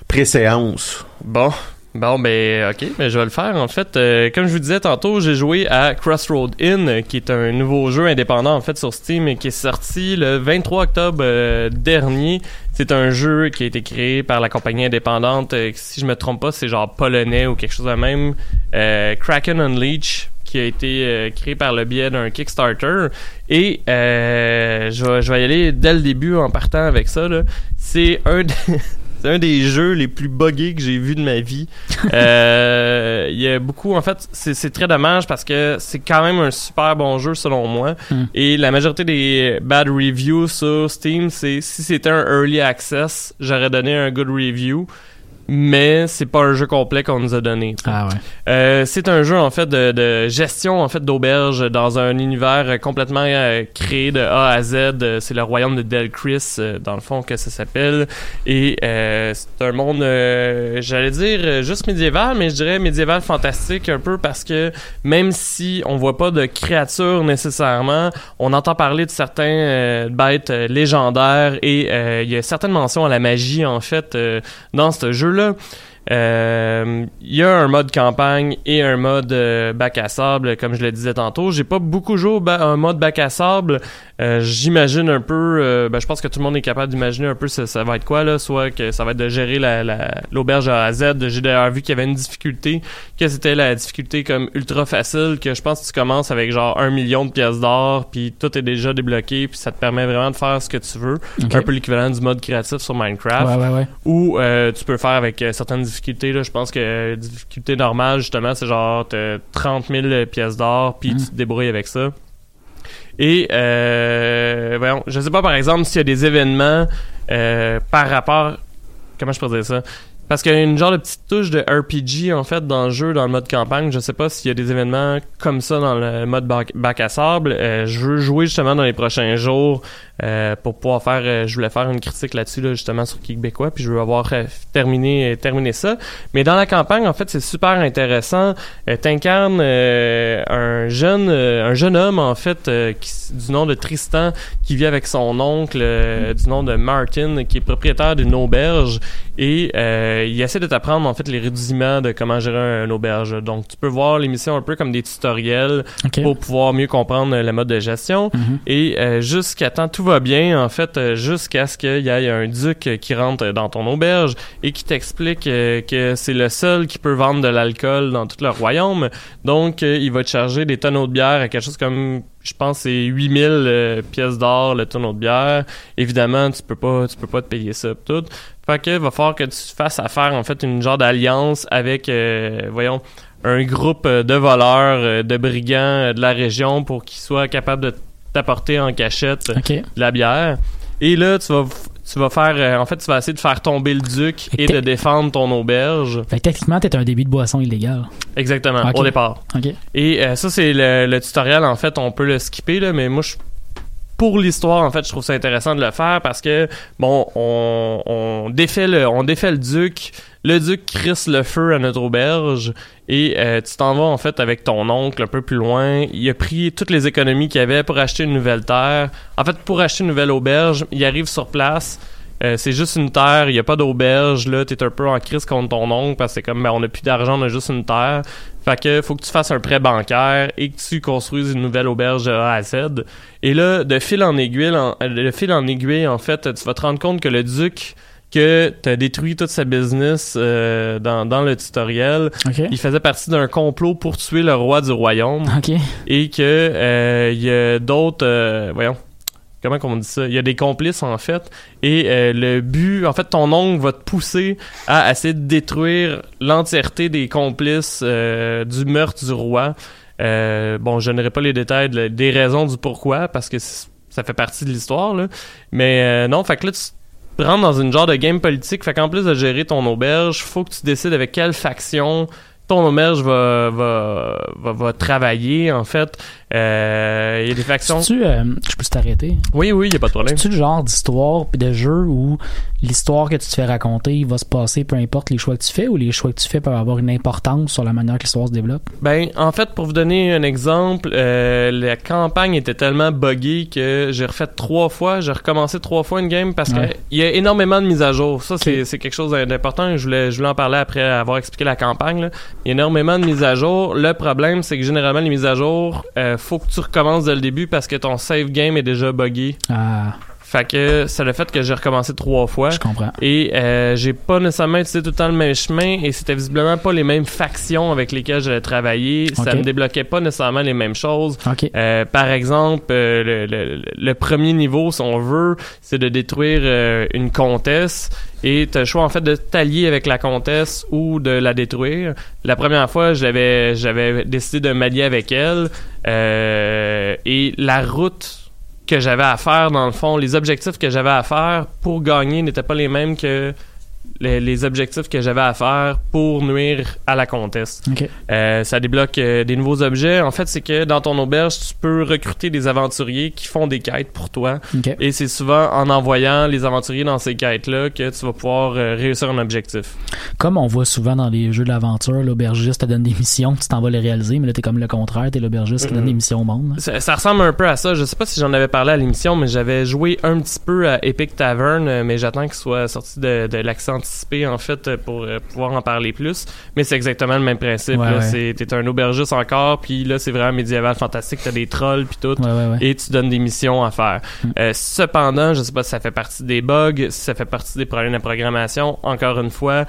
préséance. Bon, Bon, ben, ok, mais je vais le faire. En fait, euh, comme je vous disais tantôt, j'ai joué à Crossroad Inn, qui est un nouveau jeu indépendant, en fait, sur Steam, et qui est sorti le 23 octobre euh, dernier. C'est un jeu qui a été créé par la compagnie indépendante, euh, si je me trompe pas, c'est genre polonais ou quelque chose de même, euh, Kraken Unleash qui a été créé par le biais d'un Kickstarter. Et euh, je, vais, je vais y aller dès le début en partant avec ça. C'est un... [laughs] C'est un des jeux les plus buggés que j'ai vu de ma vie. euh, il y a beaucoup, en fait, c'est très dommage parce que c'est quand même un super bon jeu selon moi. Mm. Et la majorité des bad reviews sur Steam, c'est si c'était un early access, j'aurais donné un good review. Mais c'est pas un jeu complet qu'on nous a donné. Ah ouais. Euh, c'est un jeu en fait de, de gestion en fait d'auberge dans un univers complètement euh, créé de A à Z. C'est le royaume de Delchris euh, dans le fond que ça s'appelle. Et euh, c'est un monde, euh, j'allais dire juste médiéval, mais je dirais médiéval fantastique un peu parce que même si on voit pas de créatures nécessairement, on entend parler de certains bêtes légendaires et il y a certaines mentions à la magie en fait dans ce jeu là. Il euh, y a un mode campagne et un mode euh, bac à sable, comme je le disais tantôt. J'ai pas beaucoup joué un mode bac à sable. Euh, J'imagine un peu, ben, je pense que tout le monde est capable d'imaginer un peu ça, ça, va être quoi là, soit que ça va être de gérer l'auberge la, la, A à Z. J'ai d'ailleurs vu qu'il y avait une difficulté, que c'était la difficulté comme ultra facile, que je pense que tu commences avec genre un million de pièces d'or, puis tout est déjà débloqué, puis ça te permet vraiment de faire ce que tu veux. Okay. Un peu l'équivalent du mode créatif sur Minecraft. Ouais, ouais, ouais. Ou tu peux faire avec certaines difficultés. Là, je pense que euh, difficulté normale, justement, c'est genre 30 000 pièces d'or, puis tu te débrouilles avec ça. Et, euh, voyons, je sais pas, par exemple, s'il y a des événements euh, par rapport... Comment je peux dire ça? Parce qu'il y a une genre de petite touche de RPG, en fait, dans le jeu, dans le mode campagne. Je sais pas s'il y a des événements comme ça dans le mode bac, bac à sable. Euh, je veux jouer, justement, dans les prochains jours euh, pour pouvoir faire... Euh, je voulais faire une critique là-dessus, là, justement, sur Québécois, puis je veux avoir euh, terminé, terminé ça. Mais dans la campagne, en fait, c'est super intéressant. Euh, T'incarnes un jeune un jeune homme, en fait, qui, du nom de Tristan, qui vit avec son oncle, du nom de Martin, qui est propriétaire d'une auberge. Et euh, il essaie de t'apprendre en fait les rudiments de comment gérer un, un, auberge. Donc tu peux voir l'émission un peu comme des tutoriels okay. pour pouvoir mieux comprendre le mode de gestion. Mm -hmm. Et euh, jusqu'à temps tout va bien en fait euh, jusqu'à ce qu'il y ait un duc qui rentre dans ton auberge et qui t'explique euh, que c'est le seul qui peut vendre de l'alcool dans tout le royaume. Donc euh, il va te charger des tonneaux de bière à quelque chose comme je pense c'est 8000 euh, pièces d'or le tonneau de bière. Évidemment, tu peux pas tu peux pas te payer ça tout. Fait que va falloir que tu fasses affaire en fait une genre d'alliance avec voyons un groupe de voleurs, de brigands de la région pour qu'ils soient capables de t'apporter en cachette okay. de la bière. Et là, tu vas tu vas faire, euh, en fait, tu vas essayer de faire tomber le duc et de défendre ton auberge. Fait que techniquement, t'es un débit de boisson illégal. Exactement, au départ. Et euh, ça, c'est le, le tutoriel, en fait, on peut le skipper, là, mais moi, je pour l'histoire, en fait, je trouve ça intéressant de le faire parce que, bon, on, on, défait, le, on défait le duc, le duc crisse le feu à notre auberge et euh, tu t'en vas, en fait, avec ton oncle un peu plus loin. Il a pris toutes les économies qu'il avait pour acheter une nouvelle terre. En fait, pour acheter une nouvelle auberge, il arrive sur place. Euh, c'est juste une terre, il n'y a pas d'auberge, là, t'es un peu en crise contre ton oncle parce que c'est comme, ben, on n'a plus d'argent, on a juste une terre. Fait que faut que tu fasses un prêt bancaire et que tu construises une nouvelle auberge à Z. Et là, de fil en aiguille, en, de fil en aiguille, en fait, tu vas te rendre compte que le duc que t'as détruit toute sa business euh, dans, dans le tutoriel, il faisait partie d'un complot pour tuer le roi du royaume. Et que euh, il y a d'autres euh, voyons comment on dit ça? Il y a des complices en fait. Et euh, le but en fait ton oncle va te pousser à essayer de détruire l'entièreté des complices euh, du meurtre du roi. Euh, bon je donnerai pas les détails de- des raisons du pourquoi parce que ça fait partie de l'histoire là. Mais non fait que là tu rentres dans une genre de game politique fait qu'en plus de gérer ton auberge faut que tu décides avec quelle faction ton auberge va, va, va, va travailler, en fait. Euh, Il y a des factions... Tu, euh, je peux t'arrêter? Oui, oui, il n'y a pas de problème. C'est-tu le genre d'histoire puis de jeu où l'histoire que tu te fais raconter va se passer peu importe les choix que tu fais ou les choix que tu fais peuvent avoir une importance sur la manière que l'histoire se développe? Ben, en fait, pour vous donner un exemple, euh, la campagne était tellement buggée que j'ai refait trois fois, j'ai recommencé trois fois une game parce Ouais. que il y a énormément de mises à jour. Ça, c'est c'est quelque chose d'important. Je voulais, je voulais en parler après avoir expliqué la campagne. là. Il y a énormément de mises à jour. Le problème, c'est que généralement, les mises à jour, euh, faut que tu recommences dès le début parce que ton save game est déjà buggé. Ah, Fait que c'est le fait que j'ai recommencé trois fois. je comprends. Et euh, j'ai pas nécessairement utilisé tout le temps le même chemin et c'était visiblement pas les mêmes factions avec lesquelles j'allais travailler. Ça me débloquait pas nécessairement les mêmes choses. OK. Euh, par exemple, euh, le, le- le premier niveau, si on veut, c'est de détruire euh, une comtesse et tu as le choix en fait de t'allier avec la comtesse ou de la détruire. La première fois, j'avais décidé de m'allier avec elle euh, et la route que j'avais à faire dans le fond, les objectifs que j'avais à faire pour gagner n'étaient pas les mêmes que les, les objectifs que j'avais à faire pour nuire à la comtesse. OK. Euh, ça débloque euh, des nouveaux objets. En fait, c'est que dans ton auberge, tu peux recruter des aventuriers qui font des quêtes pour toi. Et c'est souvent en envoyant les aventuriers dans ces quêtes-là que tu vas pouvoir euh, réussir un objectif. Comme on voit souvent dans les jeux d'aventure, l'aubergiste te donne des missions, tu t'en vas les réaliser, mais là, t'es comme le contraire, t'es l'aubergiste qui donne des missions au monde. Ça, ça ressemble un peu à ça. Je sais pas si j'en avais parlé à l'émission, mais j'avais joué un petit peu à Epic Tavern, euh, mais j'attends qu'il soit sorti de, de l'accès anticipé, en fait, euh, pour euh, pouvoir en parler plus. Mais c'est exactement le même principe. Ouais, T'es un aubergiste encore, puis là, c'est vraiment médiéval fantastique. T'as des trolls, puis tout. Ouais, et tu donnes des missions à faire. Euh, cependant, je sais pas si ça fait partie des bugs, si ça fait partie des problèmes de programmation. Encore une fois,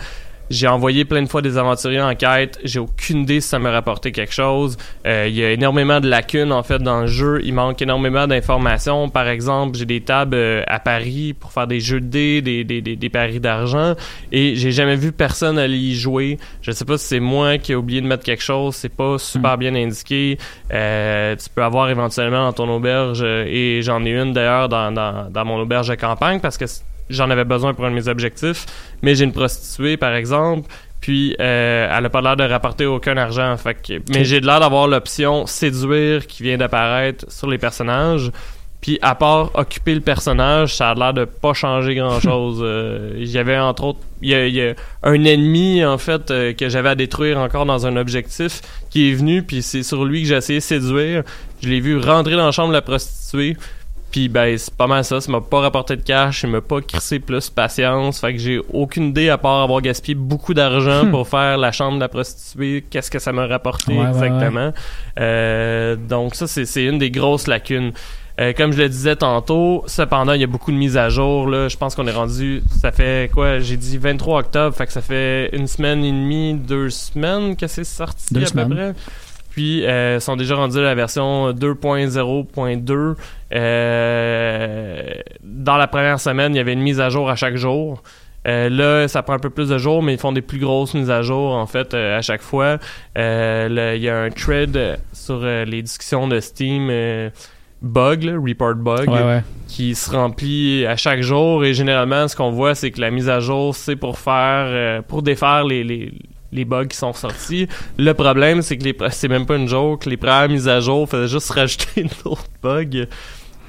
j'ai envoyé plein de fois des aventuriers en quête. J'ai aucune idée si ça m'a rapporté quelque chose. Euh, Il y a énormément de lacunes en fait dans le jeu. Il manque énormément d'informations. Par exemple, j'ai des tables euh, à Paris pour faire des jeux de dés, des, des, des, des paris d'argent, et j'ai jamais vu personne aller y jouer. Je sais pas si c'est moi qui ai oublié de mettre quelque chose. C'est pas super bien indiqué. Euh, tu peux avoir éventuellement dans ton auberge, et j'en ai une d'ailleurs dans, dans, dans mon auberge de campagne parce que j'en avais besoin pour un de mes objectifs. Mais j'ai une prostituée, par exemple, puis euh, elle a pas l'air de rapporter aucun argent. Fait que, mais j'ai l'air d'avoir l'option séduire qui vient d'apparaître sur les personnages. Puis à part occuper le personnage, ça a l'air de pas changer grand chose. [laughs] Il y avait entre autres, il y a, il y a un ennemi en fait euh, que j'avais à détruire encore dans un objectif qui est venu, puis c'est sur lui que j'ai essayé de séduire. Je l'ai vu rentrer dans la chambre de la prostituée. Puis ben c'est pas mal ça, ça m'a pas rapporté de cash, ça m'a pas crissé plus patience, fait que j'ai aucune idée à part avoir gaspillé beaucoup d'argent Hmm. pour faire la chambre de la prostituée, qu'est-ce que ça m'a rapporté Ouais, ouais, exactement? Euh, donc ça c'est c'est une des grosses lacunes. Euh, comme je le disais tantôt, cependant, il y a beaucoup de mises à jour. Là. Je pense qu'on est rendu, ça fait quoi? J'ai dit 23 octobre, fait que ça fait une semaine et demie, deux semaines que c'est sorti Deux à semaines. peu près. Puis, euh, sont déjà rendus à la version 2.0.2. Euh, dans la première semaine, il y avait une mise à jour à chaque jour. Euh, là, ça prend un peu plus de jours, mais ils font des plus grosses mises à jour, en fait, euh, à chaque fois. Euh, il y a un thread sur les discussions de Steam. bug, là, report bug, Ouais, ouais. qui se remplit à chaque jour. Et généralement, ce qu'on voit, c'est que la mise à jour, c'est pour faire, pour défaire les, les, les bugs qui sont sortis. Le problème, c'est que les, c'est même pas une joke. Les premières mises à jour faisaient juste rajouter [laughs] d'autres bugs.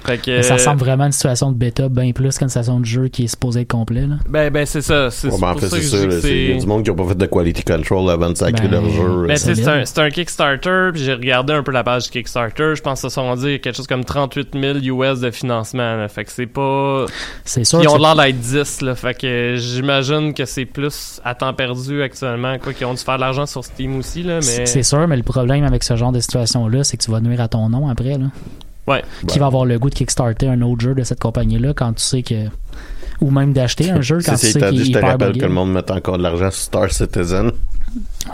Fait que, Mais Ça ressemble vraiment à une situation de bêta bien plus qu'une situation de jeu qui est supposée être complet. Là. Ben, ben c'est ça. C'est Ouais, ben, en fait, ça que Il y a c'est... du monde qui n'a pas fait de quality control avant de sacrer Ben, leur jeu. Mais là. tu sais, c'est un, c'est un Kickstarter, puis j'ai regardé un peu la page du Kickstarter. Je pense que ça sont rendus quelque chose comme 38 000 US de financement. là. Fait que c'est pas. C'est sûr. Ils ont l'air d'être 10, là. Fait que j'imagine que c'est plus à temps perdu actuellement. Quoi qu'ils ont dû faire de l'argent sur Steam aussi, là. Mais. C'est sûr, mais le problème avec ce genre de situation-là, c'est que tu vas nuire à ton nom après. Là. Ouais. Qui va avoir le goût de kickstarter un autre jeu de cette compagnie-là quand tu sais que. Ou même d'acheter un jeu [laughs] quand tu Ceci sais qu'il est je te hyper rappelle que le monde met encore de l'argent sur Star Citizen. [laughs]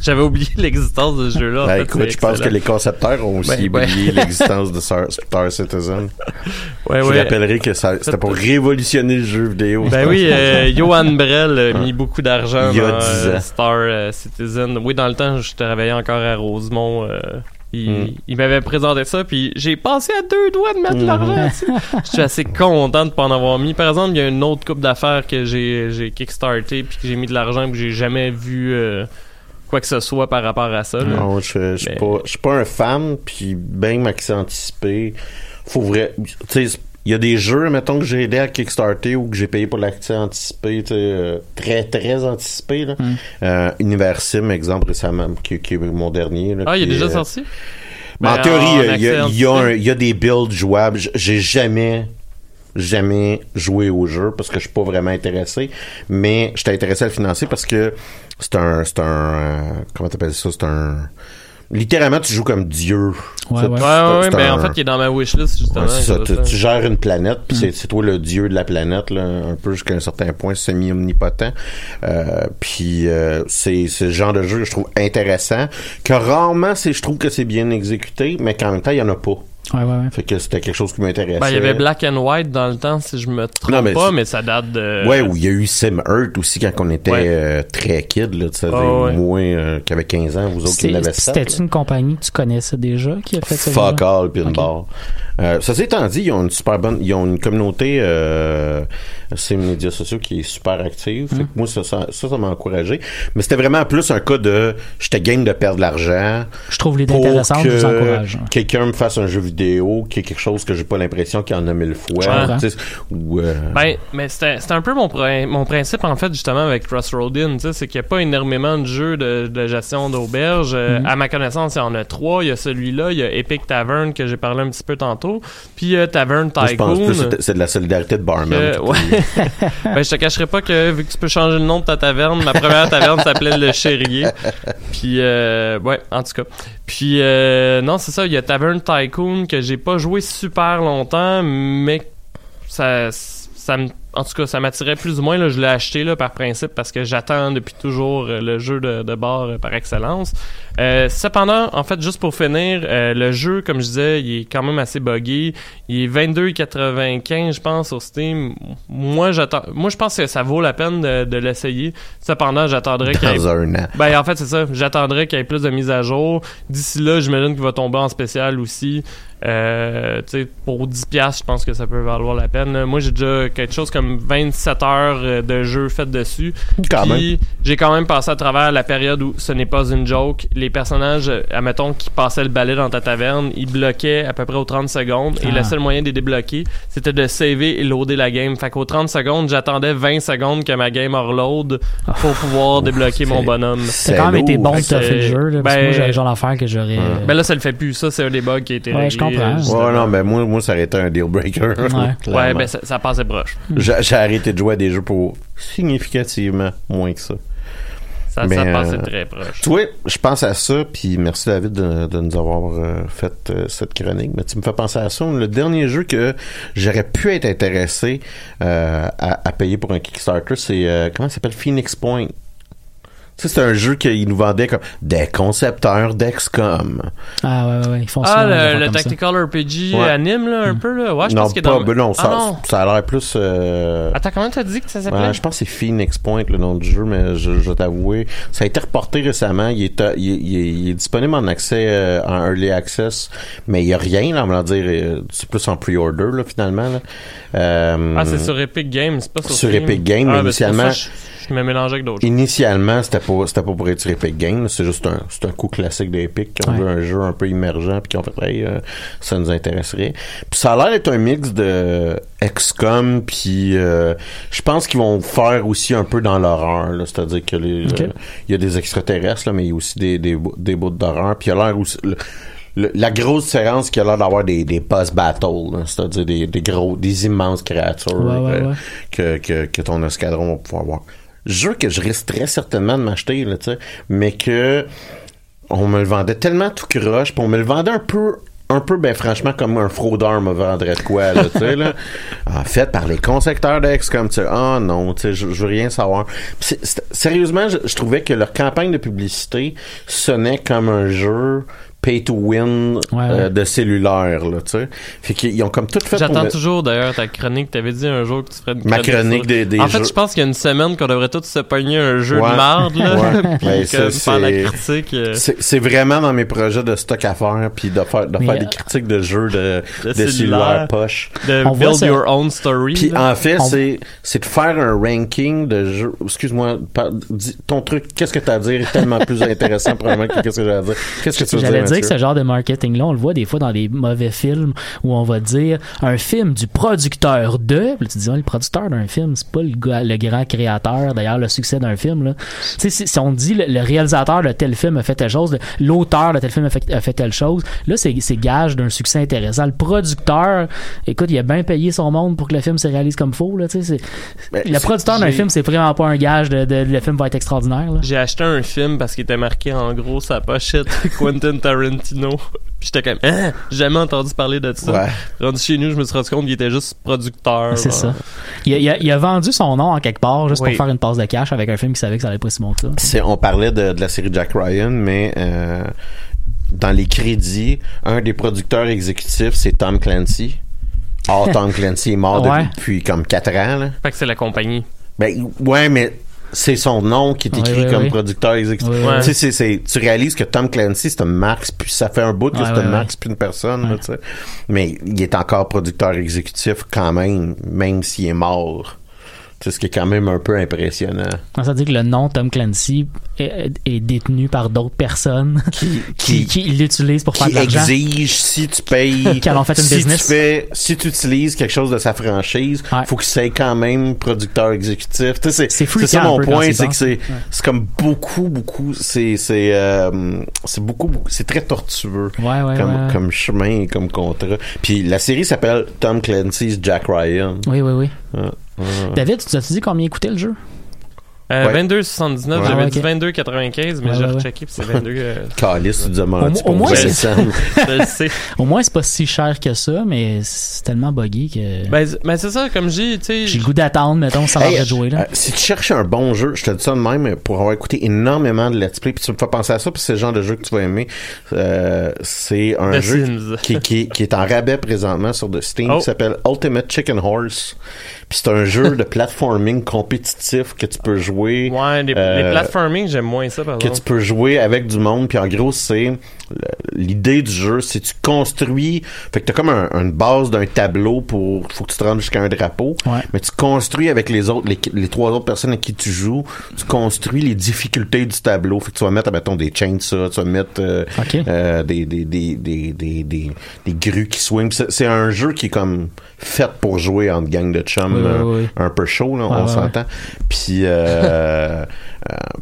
J'avais oublié l'existence de ce jeu-là. en Ben, écoute, c'est je pense que les concepteurs ont aussi Ben, oublié [laughs] l'existence de Star, Star Citizen. Ouais, je ouais. rappellerai que ça- c'était pour révolutionner le jeu vidéo. Ben oui, euh, Johan Brel a mis beaucoup d'argent dans 10 euh. Star euh, Citizen. Oui, dans le temps, je travaillais encore à Rosemont. Il Hmm. il m'avait présenté ça, puis j'ai passé à deux doigts de mettre de Hmm. l'argent dessus. Je suis assez content de pas en avoir mis. Par exemple, il y a une autre coupe d'affaires que j'ai kickstarté, puis que j'ai mis de l'argent, puis j'ai jamais vu euh, quoi que ce soit par rapport à ça. là. Non, je je suis Mais- pas, je suis pas un fan, puis même accès anticipé, faut vrai, tu sais, il y a des jeux, mettons, que j'ai aidé à Kickstarter ou que j'ai payé pour l'accès anticipé, tu sais, euh, très, très anticipé, là. Hmm. Euh, Univers Sim, exemple, récemment, qui, qui est mon dernier, là, Ah, il est déjà euh, sorti? Ben, en théorie, il y a- y, un- y des builds jouables. J'ai jamais jamais joué au jeu parce que je suis pas vraiment intéressé, mais j'étais intéressé à le financer parce que c'est un c'est un euh, comment t'appelles ça, c'est un littéralement tu joues comme Dieu. Ouais, C'est- ouais. Ouais, ouais, mais un- en fait, il est dans ma wishlist, justement. Ça. Tu, ça. tu gères une planète, puis Mm. c'est, toi le dieu de la planète, là, un peu jusqu'à un certain point, semi-omnipotent. Euh, puis euh, c'est, le genre de jeu que je trouve intéressant, que rarement, c'est, je trouve que c'est bien exécuté, mais qu'en même temps, il y en a pas. Ouais, ouais, ouais. Fait que c'était quelque chose qui m'intéressait. Ben, il y avait Black and White dans le temps, si je me trompe Non, mais pas, mais ça date de. Ouais, où il y a eu Sim Earth aussi quand on était Ouais. euh, très kid, là, tu sais, Ah, ouais. moins euh, qu'avait 15 ans, vous autres qui l'avez fait. C'était une compagnie que tu connaissais déjà qui a fait ce Fuck all pinball. Euh, ça étant dit, ils ont une super bonne, ils ont une communauté, euh, ces médias sociaux qui est super active. Fait que moi, ça, ça, ça, m'a encouragé. Mais c'était vraiment plus un cas de, j'étais game de perdre de l'argent. Je trouve l'idée pour intéressante, que je vous encourage. Quelqu'un me fasse un jeu vidéo, qui est quelque chose que j'ai pas l'impression qu'il y en a mille fois. comprends. tu sais, Ou, euh, Ben, mais c'était c'était un peu mon, mon principe, en fait, justement, avec Crossroadin, tu sais, c'est qu'il n'y a pas énormément de jeux de, de gestion d'auberge. Euh, Mhm. À ma connaissance, il y en a trois. Il y a celui-là, il y a Epic Tavern, que j'ai parlé un petit peu tantôt, puis il y a Tavern moi, je pense Tycoon. plus que c'est- de la solidarité de barman. ouais. [laughs] ben, je te cacherai pas que, vu que tu peux changer le nom de ta taverne, ma première taverne [laughs] s'appelait Le Chérier. Puis, euh, ouais, en tout cas. Puis, euh, non, c'est ça, il y a Tavern Tycoon que j'ai pas joué super longtemps, mais ça, ça me, en tout cas, ça m'attirait plus ou moins. Là, je l'ai acheté là, par principe parce que j'attends depuis toujours euh, le jeu de, de bar euh, par excellence. Euh, cependant, en fait, juste pour finir, le jeu, comme je disais, il est quand même assez buggy. Il est 22,95, je pense, sur Steam. Moi, j'attends. Moi, je pense que ça vaut la peine de, de l'essayer. Cependant, j'attendrai qu'il y ait ben, en fait, c'est ça. J'attendrai qu'il y ait plus de mises à jour. D'ici là, j'imagine qu'il va tomber en spécial aussi. Euh, tu sais, pour 10$, piastres, je pense que ça peut valoir la peine. Moi, j'ai déjà quelque chose comme 27 heures euh, de jeu fait dessus. Quand Puis, j'ai quand même passé à travers la période où ce n'est pas une joke. Les personnages, euh, admettons, qui passaient le balai dans ta taverne, ils bloquaient à peu près aux 30 secondes. Et Ah. le seul moyen de les débloquer, c'était de saver et loader la game. Fait qu'aux 30 secondes, j'attendais 20 secondes que ma game reload pour pouvoir débloquer mon c'est- bonhomme. T'as quand même été bon Fait que, toffer le jeu, là, parce que ben, moi, j'avais le genre d'affaire que j'aurais. Ben là, ça le fait plus. Ça, c'est un des bugs qui a été Ouais, réglé. je comprends. justement. Ouais, non, ben moi, moi, ça aurait été un deal breaker. Ouais. [laughs] Ouais, ben ça, ça passait proche. J'ai j'ai arrêté de jouer à des jeux pour significativement moins que ça. Ça, Mais, ça passait euh, très proche. Vois, je pense à ça, puis merci David de, de nous avoir euh, fait euh, cette chronique. Mais tu me fais penser à ça. Le dernier jeu que j'aurais pu être intéressé euh, à, à payer pour un Kickstarter, c'est comment ça s'appelle? Phoenix Point. Tu sais, c'est un jeu qu'ils nous vendaient comme des concepteurs d'XCOM. Ah ouais, ouais, ouais, ils font ça. Ah, le, le Tactical RPG Ouais. anime, là, un peu, là. Ouais, je non, pense qu'il est pas, dans... ben non, Ah, ça, non. ça a l'air plus... euh, Attends, comment t'as dit que ça s'appelait? Ouais, je pense que c'est Phoenix Point le nom du jeu, mais je, je vais t'avouer, ça a été reporté récemment. Il est, il, est- il est- il est disponible en accès, euh, en early access, mais il y a rien, là, on va dire, euh, c'est plus en pre-order là finalement. Là. Euh, Ah, c'est sur Epic Games, c'est pas sur Sur Steam. Epic Games, ah, mais ben, initialement- Je, me mélangeais avec d'autres. Initialement, c'était pas, c'était pas pour être sur Epic Games, c'est juste un, c'est un coup classique d'Epic qui ont Ouais. vu un jeu un peu émergent puis qui ont fait, hey, euh, ça nous intéresserait. Puis ça a l'air d'être un mix de XCOM puis euh, je pense qu'ils vont faire aussi un peu dans l'horreur, là, c'est-à-dire que euh, il y a des extraterrestres là, mais il y a aussi des, des, bouts- des bouts d'horreur puis il y a l'air aussi le- le- la grosse différence qu'il y a l'air d'avoir des, des boss battles, là, c'est-à-dire des, des gros, des immenses créatures Ouais, ouais, euh, ouais. que, que, que ton escadron va pouvoir voir. Jeu que je risque très certainement de m'acheter, là, tu sais, mais que on me le vendait tellement tout croche, puis on me le vendait un peu un peu ben franchement comme un fraudeur me vendrait de quoi là tu sais là. [laughs] En fait par les concepteurs d'ex comme tu sais ah non tu sais je, je veux rien savoir. Sérieusement je, je trouvais que leur campagne de publicité sonnait comme un jeu pay to win Ouais, euh, ouais. de cellulaire là tu sais fait qu'ils ont comme tout fait J'attends toujours d'ailleurs ta chronique. T'avais dit un jour que tu ferais une Ma chronique. chronique sur- des- des En fait, je pense qu'il y a une semaine qu'on devrait tous se pogner un jeu Ouais. de marde, là. Ouais. [laughs] puis Ben, que ça, faire la c'est- critique. euh, C'est vraiment dans mes projets de stock à faire, puis de faire, de Mais, faire euh, des critiques de jeux de, de de cellulaire. poche. de On build your own story. Puis là. en fait, On- c'est c'est de faire un ranking de jeux. Excuse-moi, ton truc, qu'est-ce que t'as à dire est tellement plus intéressant [laughs] probablement que qu'est-ce que j'ai à dire. Qu'est-ce que tu veux dire, dire que ce genre de marketing-là, on le voit des fois dans des mauvais films où on va dire un film du producteur de. Tu dis, le producteur d'un film, c'est pas le, gars- le grand créateur, d'ailleurs, le succès d'un film. Là. Si, si on dit le, le réalisateur de tel film a fait telle chose, l'auteur de tel film a fait, a fait telle chose, là, c'est gage d'un succès intéressant. Le producteur, écoute, il a bien payé son monde pour que le film se réalise comme faux. Là, Ben, le producteur d'un film, c'est vraiment pas un gage de, de- le film va être extraordinaire. J'ai acheté un film parce qu'il était marqué en gros sa pochette [laughs] Quentin Tarantino. [laughs] Puis j'étais comme, hein, jamais entendu parler de ça. Ouais. Rendu chez nous, je me suis rendu compte qu'il était juste producteur. C'est ça. Il a, il a- il a vendu son nom en quelque part juste Oui. pour faire une passe de cash avec un film qui savait que ça allait pas si bon que ça. C'est- on parlait de, de la série Jack Ryan, mais euh, dans les crédits, un des producteurs exécutifs, c'est Tom Clancy. Or, Tom [laughs] Clancy est mort Ouais. depuis comme 4 ans. Là. Fait que c'est la compagnie. Ben, ouais, mais c'est son nom qui est écrit oui, comme oui. producteur exécutif. Tu sais, c'est- c'est- tu réalises que Tom Clancy, c'est une marque, puis ça fait un bout que c'est ouais. c'est plus une personne, là, tu sais. Mais il est encore producteur exécutif quand même, même s'il est mort. Sais, ce qui est quand même un peu impressionnant. Ça veut dire que le nom Tom Clancy est, est détenu par d'autres personnes [laughs] [laughs] qui, qui- qui l'utilisent pour faire qui de l'argent. exige si tu payes [laughs] Qu'ils en ont fait une si business. tu fais si tu utilises quelque chose de sa franchise Ouais. faut qu'il soit quand même producteur exécutif C'est c'est c'est ça mon point c'est que c'est c'est comme beaucoup beaucoup c'est c'est euh, c'est beaucoup, beaucoup c'est très tortueux Ouais, ouais, comme ouais. comme chemin et comme contrat puis la série s'appelle Tom Clancy's Jack Ryan Oui, oui, oui. David, tu as dit combien coûtait le jeu? Euh, Ouais. 22,79. Ouais. J'avais Ah, dit ok. 22,95, mais Ouais, j'ai rechecké, puis c'est 22. euh, [laughs] Calice, tu demandes Au- au moins, c'est- Vincent. [laughs] je le sais. Au moins, c'est pas si cher que ça, mais c'est tellement buggy que Ben, c'est- ben, c'est ça, comme je dis, tu sais. j'ai le goût d'attendre, mettons, sans Hey, de jouer. Là. euh, si tu cherches un bon jeu, je te dis ça de même pour avoir écouté énormément de let's play, puis tu me fais penser à ça, puis c'est le genre de jeu que tu vas aimer. Euh, c'est un The jeu qui, qui, qui est en rabais présentement sur de Steam, Oh. qui s'appelle Ultimate Chicken Horse. Puis c'est un jeu de platforming compétitif que tu peux jouer. Ouais, les, Euh, les platforming, j'aime moins ça, par que tu peux jouer avec du monde puis en gros c'est l'idée du jeu c'est tu construis fait que t'as comme un- une base d'un tableau pour faut que tu te rendes jusqu'à un drapeau Ouais. mais tu construis avec les autres les, les trois autres personnes avec qui tu joues tu construis les difficultés du tableau fait que tu vas mettre mettons des chainsaws tu vas mettre euh, euh, des, des, des, des, des, des, des grues qui swing Puis c'est c'est un jeu qui est comme fait pour jouer en gang de chums Oui, oui, euh, oui. un peu chaud là, Ouais, on ouais, s'entend puis euh, euh,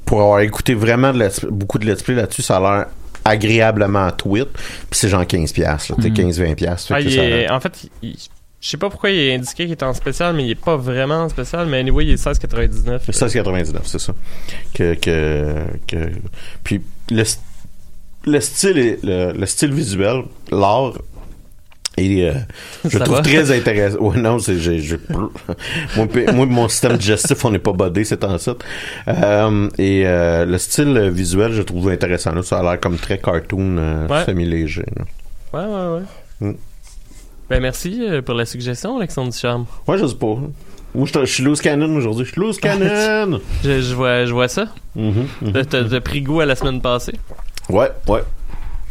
pour avoir écouté vraiment de beaucoup de let's play là-dessus ça a l'air agréablement tweet puis c'est genre 15 pièces là, tu sais, Mhm. 15 20 pièces Ah, est- en fait, il- il- je sais pas pourquoi il est indiqué qu'il est en spécial, mais il est pas vraiment en spécial. Mais anyway, il est 16,99. 16,99 c'est ça que, que, que puis le, le style est- le, le style visuel l'art Et euh, [laughs] je trouve va? très intéressant. Ouais, non, c'est, j'ai, j'ai- [laughs] moi, mon système digestif, on n'est pas bodé, c'est en ça. Euh, et euh, le style visuel, je trouve intéressant. Là. Ça a l'air comme très cartoon, Ouais. semi-léger. là. Ouais, ouais, ouais. Mm. Ben, merci pour la suggestion, Alexandre Ducharme. Ouais, je sais pas. Moi, je, je suis loose cannon aujourd'hui. Je suis loose cannon! [laughs] Je, je vois, je vois ça. Mhm, mhm. T'as- T'as t'as pris goût à la semaine passée? Ouais, ouais.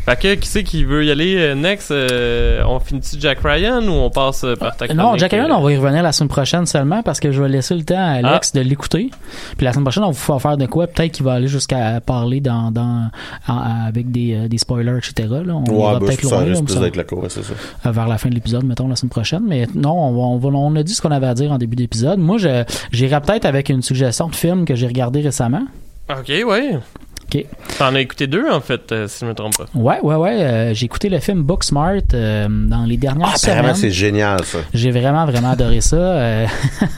Fait que, qui c'est qui veut y aller euh, next? Euh, on finit-tu Jack Ryan ou on passe euh, par ta Non, Jack Ryan, on va y revenir la semaine prochaine seulement parce que je vais laisser le temps à Alex de l'écouter. Puis la semaine prochaine, on va pouvoir faire de quoi? Peut-être qu'il va aller jusqu'à parler dans, dans, en- avec des, des spoilers, etc. Là. On Ouais, ira ben, peut-être loin. là, plus ouais, c'est ça. vers la fin de l'épisode, mettons, la semaine prochaine. Mais non, on, va, on, va- on a dit ce qu'on avait à dire en début d'épisode. Moi, je, j'irai peut-être avec une suggestion de film que j'ai regardé récemment. Ok, ouais. Ok. T'en as écouté deux, en fait, euh, si je me trompe pas. Ouais, ouais, ouais. euh, j'ai écouté le film Booksmart euh, dans les dernières Ah, apparemment, semaines. c'est génial, ça. J'ai vraiment, vraiment adoré ça. euh,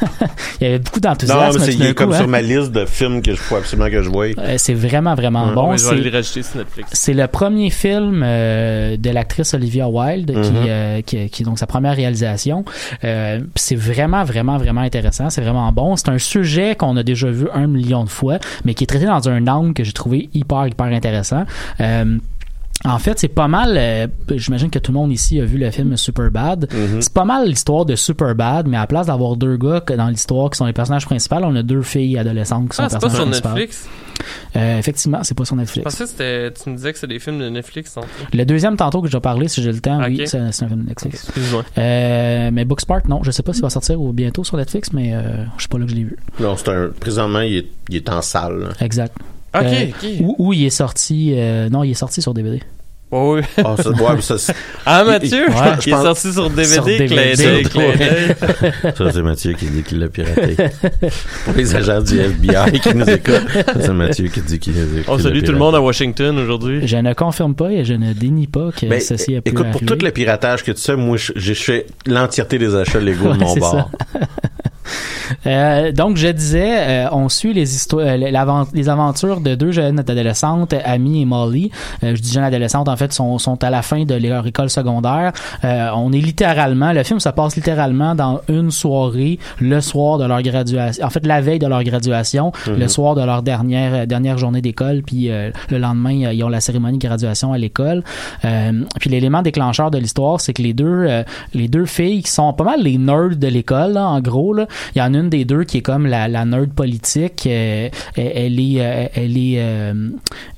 [laughs] Il y avait beaucoup Non, d'enthousiasme. mais c'est, tout il comme coup, sur hein. ma liste de films que je faut absolument que je voie. Euh, c'est vraiment, vraiment bon. Ouais, je vais le rajouter sur Netflix. C'est le premier film euh, de l'actrice Olivia Wilde qui, Mhm. euh, qui, qui est donc sa première réalisation. Euh, c'est vraiment, vraiment, vraiment intéressant. C'est vraiment bon. C'est un sujet qu'on a déjà vu un million de fois, mais qui est traité dans un angle que j'ai trouvé hyper, hyper intéressant. Euh, en fait, c'est pas mal. euh, J'imagine que tout le monde ici a vu le film Superbad. Mhm. C'est pas mal l'histoire de Superbad, mais à la place d'avoir deux gars que dans l'histoire qui sont les personnages principaux, on a deux filles adolescentes qui sont Ah, les c'est pas sur personnages principaux. Netflix? Euh, effectivement, c'est pas sur Je Netflix. pensais que c'était, tu me disais que c'est des films de Netflix, en fait. Le deuxième tantôt que je vais parler, si j'ai le temps, oui, c'est un film de Netflix. Excuse-moi. Euh, mais Booksmart, non, je sais pas s'il va sortir ou bientôt sur Netflix, mais euh, je sais pas là que je l'ai vu. Non, c'est un, présentement, il est, il est en salle. là. Exact. Ok, Euh, ok. Où, où il est sorti, euh, non, il est sorti sur DVD. Oh, oui. Ah, ça, ouais, mais ça, c'est- Ah, Mathieu, Ouais, il je est sorti sur DVD, Sur ça, c'est Mathieu qui dit qu'il l'a piraté. [laughs] Pour les agents du FBI qui nous écoutent, ça, c'est Mathieu qui dit qu'il qu'il On l'a salue tout le monde à Washington aujourd'hui. Je ne confirme pas et je ne dénie pas que Ben, ceci a pu écoute, pour tout le piratage que tu sais, moi, j'ai fait l'entièreté des achats légaux Ouais, de mon c'est bar. [laughs] Euh, donc, je disais, euh, on suit les histoires, euh, les aventures de deux jeunes adolescentes, Amy et Molly. Euh, je dis jeunes adolescentes, en fait, sont, sont à la fin de leur école secondaire. Euh, on est littéralement, le film se passe littéralement dans une soirée, le soir de leur graduation, en fait, la veille de leur graduation, Mhm. le soir de leur dernière euh, dernière journée d'école, puis euh, le lendemain, ils ont la cérémonie de graduation à l'école. Euh, puis l'élément déclencheur de l'histoire, c'est que les deux euh, les deux filles qui sont pas mal les nerds de l'école, en gros, là, il y en a une des deux qui est comme la, la nerd politique. euh, elle, elle est, euh, elle est euh,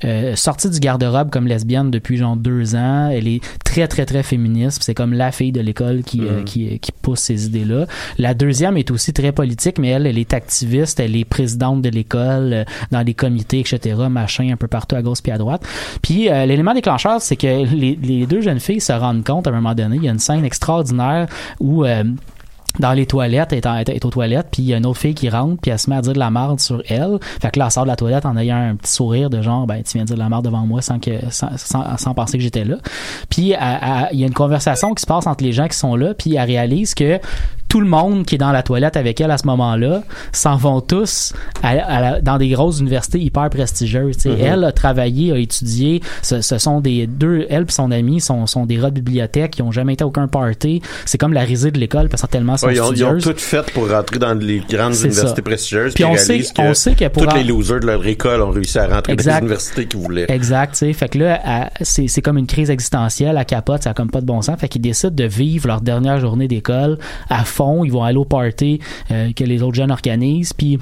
euh, sortie du garde-robe comme lesbienne depuis genre deux ans. Elle est très très très féministe. C'est comme la fille de l'école qui, euh, qui qui pousse ces idées-là. La deuxième est aussi très politique, mais elle, elle est activiste. Elle est présidente de l'école, dans les comités, etc. Machin, un peu partout à gauche puis à droite. Puis euh, l'élément déclencheur, c'est que les, les deux jeunes filles se rendent compte à un moment donné, il y a une scène extraordinaire où dans les toilettes, elle est, aux toilettes, puis il y a une autre fille qui rentre, puis elle se met à dire de la merde sur elle. Fait que là, elle sort de la toilette en ayant un petit sourire de genre, ben, tu viens de dire de la merde devant moi sans que, sans, sans, sans penser que j'étais là. Puis il y a une conversation qui se passe entre les gens qui sont là, puis elle réalise que tout le monde qui est dans la toilette avec elle à ce moment-là s'en vont tous à- à la- dans des grosses universités hyper prestigieuses. Mhm. Elle a travaillé, a étudié. Ce, ce sont des deux, elle et son ami sont, sont des rats de bibliothèque qui ont jamais été à aucun party. C'est comme la risée de l'école parce que tellement sont Ouais, ils, ont, ils ont tout fait pour rentrer dans les grandes universités ça. prestigieuses. Puis on sait- réalisent on sait que pour en- les losers de leur école ont réussi à rentrer dans les universités qu'ils voulaient. Exact, tu sais. Fait que là, c'est, comme une crise existentielle, à capote, ça a comme pas de bon sens. Fait qu'ils décident de vivre leur dernière journée d'école à fond. Ils vont aller au party euh, que les autres jeunes organisent. Puis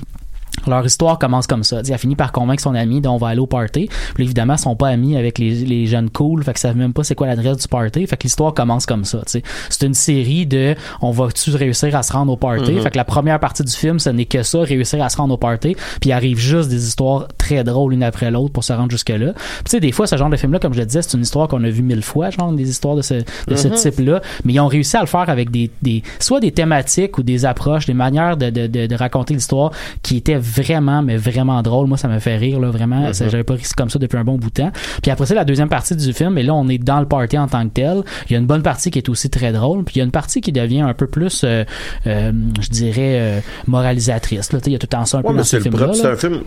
leur histoire commence comme ça. Elle finit par convaincre son ami on va aller au party. Puis évidemment, ils sont pas amis avec les, les jeunes cool. Fait qu'ils savent même pas c'est quoi l'adresse du party. Fait que l'histoire commence comme ça. C'est une série de on va-tu réussir à se rendre au party? Mhm. Fait que la première partie du film, ce n'est que ça, réussir à se rendre au party. Puis il arrive juste des histoires très drôles l'une après l'autre pour se rendre jusque-là. Tu sais, des fois, ce genre de film-là, comme je le disais, c'est une histoire qu'on a vu mille fois, genre des histoires de ce, de ce Mhm. type-là. Mais ils ont réussi à le faire avec des, des soit des thématiques ou des approches, des manières de, de, de, de raconter l'histoire qui étaient vraiment, mais vraiment drôle. Moi, ça me fait rire, là, vraiment. Mhm. Ça, J'avais pas ri comme ça depuis un bon bout de temps. Puis après ça, la deuxième partie du film, et là, on est dans le party en tant que tel. Il y a une bonne partie qui est aussi très drôle, puis il y a une partie qui devient un peu plus, euh, euh, je dirais, euh, moralisatrice. Là. Tu sais, Il y a tout le temps ça un Ouais, peu mais dans c'est ce film-là. C'est un film,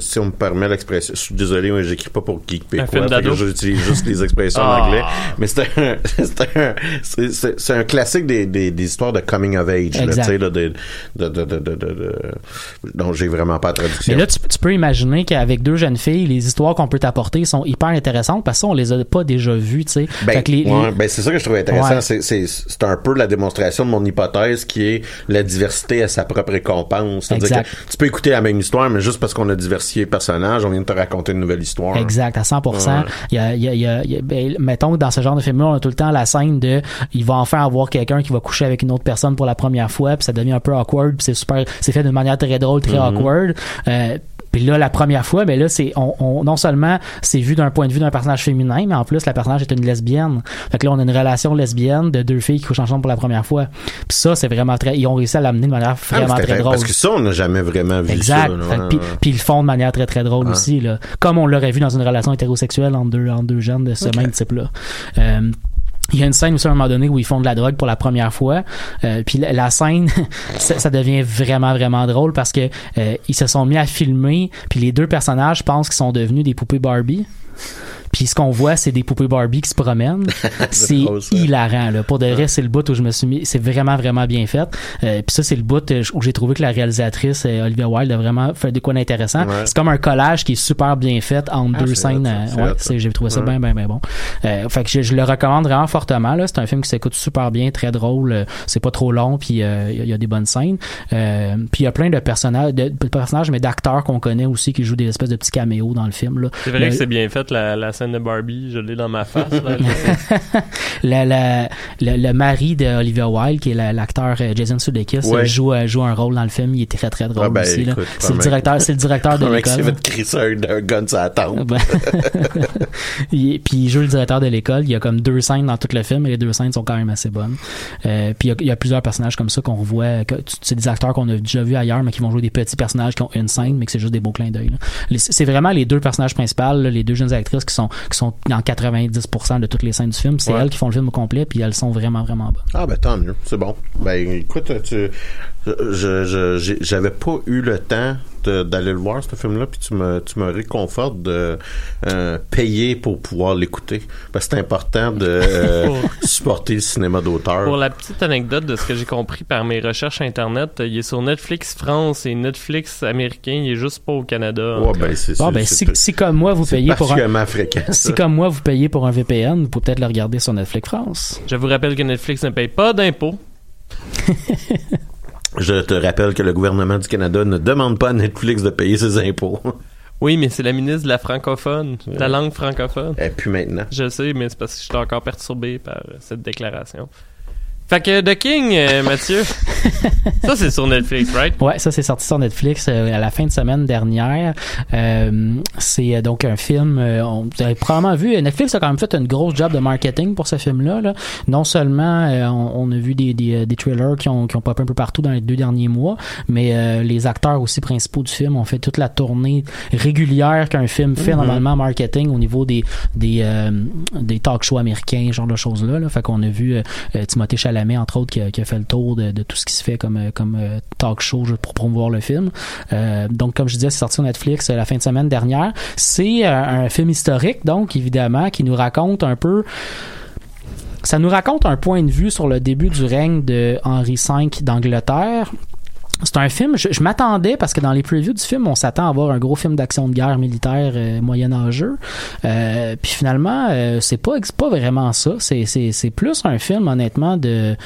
si on me permet l'expression, je suis désolé, moi, j'écris pas pour Geek que j'utilise juste les expressions Ah. en anglais. Mais c'est un, [laughs] c'est un, c'est- c'est- c'est un classique des, des, des histoires de coming of age, là, tu Exact. sais, là, de, de, de, de, de, de- de- dont j'ai vraiment pas la traduction. Mais là, tu, tu peux imaginer qu'avec deux jeunes filles, les histoires qu'on peut t'apporter sont hyper intéressantes parce que ça, on les a pas déjà vues, tu sais. Ben, les- ouais, les- ben, c'est ça que je trouve intéressant. Ouais. C'est, c'est, c'est un peu la démonstration de mon hypothèse qui est la diversité à sa propre récompense. C'est-à-dire que tu peux écouter la même histoire, mais juste parce qu'on a diversifié les personnages, on vient de te raconter une nouvelle histoire. Exact, à 100%. Ouais. Il y a, il y a, y a- ben, mettons que dans ce genre de film-là, on a tout le temps la scène de, il va enfin avoir quelqu'un qui va coucher avec une autre personne pour la première fois, puis ça devient un peu awkward, puis c'est super, c'est fait d'une manière très drôle, très Mhm. awkward. Euh, puis là, la première fois, ben là, c'est on, on- non seulement c'est vu d'un point de vue d'un personnage féminin, mais en plus, la personnage est une lesbienne. Fait que là, on a une relation lesbienne de deux filles qui couchent ensemble pour la première fois. Puis ça, c'est vraiment très. Ils ont réussi à l'amener de manière Ah, vraiment très drôle. Parce que ça, on n'a jamais vraiment vu Exact. ça. ouais, puis, ils le font de manière très très drôle Ouais. aussi là. Comme on l'aurait vu dans une relation hétérosexuelle entre deux entre deux jeunes de ce même type-là. Euh, il y a une scène aussi à un moment donné où ils font de la drogue pour la première fois. Euh, puis la, scène, [laughs] ça, ça devient vraiment vraiment drôle parce que euh, ils se sont mis à filmer. Puis les deux personnages pensent qu'ils sont devenus des poupées Barbie. Puis ce qu'on voit, c'est des poupées Barbie qui se promènent. [laughs] c'est hilarant. Là. Pour de vrai, c'est le bout où je me suis mis. C'est vraiment, vraiment bien fait. Euh, puis ça, c'est le bout euh, où j'ai trouvé que la réalisatrice, euh, Olivia Wilde, a vraiment fait de quoi d'intéressant. Ouais. C'est comme un collage qui est super bien fait entre Ah, deux scènes. euh, ouais, j'ai trouvé ça Ouais. bien, bien, bien bon. Euh, fait que je, je le recommande vraiment fortement. Là. C'est un film qui s'écoute super bien, très drôle. C'est pas trop long, puis euh, il y, a- il y a des bonnes scènes. Euh, puis il y a plein de personnages, de, de personnages, mais d'acteurs qu'on connaît aussi qui jouent des espèces de petits caméos dans le film. Là. C'est vrai Le- que c'est bien fait, la, la scène de Barbie. Je l'ai dans ma face. là. [laughs] La, la- le, le mari de Olivia Wilde, qui est la- l'acteur euh, Jason Sudeikis, Ouais. joue, euh, joue un rôle dans le film. Il est très très drôle Ah, ben, aussi. C'est le directeur, c'est le directeur de l'école. fait crisser un, un gun sur la tempe. Ben, [laughs] il- puis il joue le directeur de l'école. Il y a comme deux scènes dans tout le film et les deux scènes sont quand même assez bonnes. Euh, puis il y, a, il y a plusieurs personnages comme ça qu'on revoit. C'est des acteurs qu'on a déjà vus ailleurs, mais qui vont jouer des petits personnages qui ont une scène, mais que c'est juste des beaux clins d'œil. C'est vraiment les deux personnages principaux, là, les deux jeunes actrices qui sont qui sont dans 90% de toutes les scènes du film. C'est Ouais. elles qui font le film au complet, puis elles sont vraiment vraiment bonnes. Ah ben tant mieux, c'est bon. Ben écoute, tu, je, j'avais pas eu le temps d'aller le voir ce film-là, puis tu me, tu me réconfortes de euh, payer pour pouvoir l'écouter. Parce que c'est important de euh, [laughs] supporter le cinéma d'auteur. Pour la petite anecdote de ce que j'ai compris par mes recherches internet, il est sur Netflix France et Netflix américain. Il est juste pas au Canada. Ouais, ben c'est Bon, ben, si, si comme moi vous payez pour un, fréquent. si comme moi vous payez pour un VPN, vous pouvez peut-être le regarder sur Netflix France. Je vous rappelle que Netflix ne paye pas d'impôts. [laughs] Je te rappelle que le gouvernement du Canada ne demande pas à Netflix de payer ses impôts. [laughs] Oui, mais c'est la ministre de la francophone, de la langue francophone. Et puis maintenant. Je sais, mais c'est parce que je suis encore perturbé par cette déclaration. Fait que The King, euh, [laughs] Mathieu, ça c'est sur Netflix, right? Ouais, ça c'est sorti sur Netflix euh, à la fin de semaine dernière. Euh, c'est euh, donc un film. on, vous avez probablement vu. Netflix a quand même fait une grosse job de marketing pour ce film-là. là. Non seulement on, on a vu des, des, des trailers qui ont qui ont popé un peu partout dans les deux derniers mois, mais les acteurs aussi principaux du film ont fait toute la tournée régulière qu'un film fait Mhm. normalement en marketing au niveau des des euh, des talk shows américains, ce genre de choses là. Fait qu'on a vu Timothée Chalamet entre autres qui a, fait le tour de, tout ce qui se fait comme euh, euh, talk show pour promouvoir le film. Euh, donc comme je disais, c'est sorti sur Netflix la fin de semaine dernière. C'est euh, un film historique donc évidemment qui nous raconte un peu ça nous raconte un point de vue sur le début du règne de Henri V d'Angleterre. C'est un film, je, m'attendais parce que dans les previews du film, on s'attend à voir un gros film d'action de guerre militaire euh, moyenâgeux. Euh, puis finalement, euh, c'est pas pas vraiment ça. C'est plus un film honnêtement de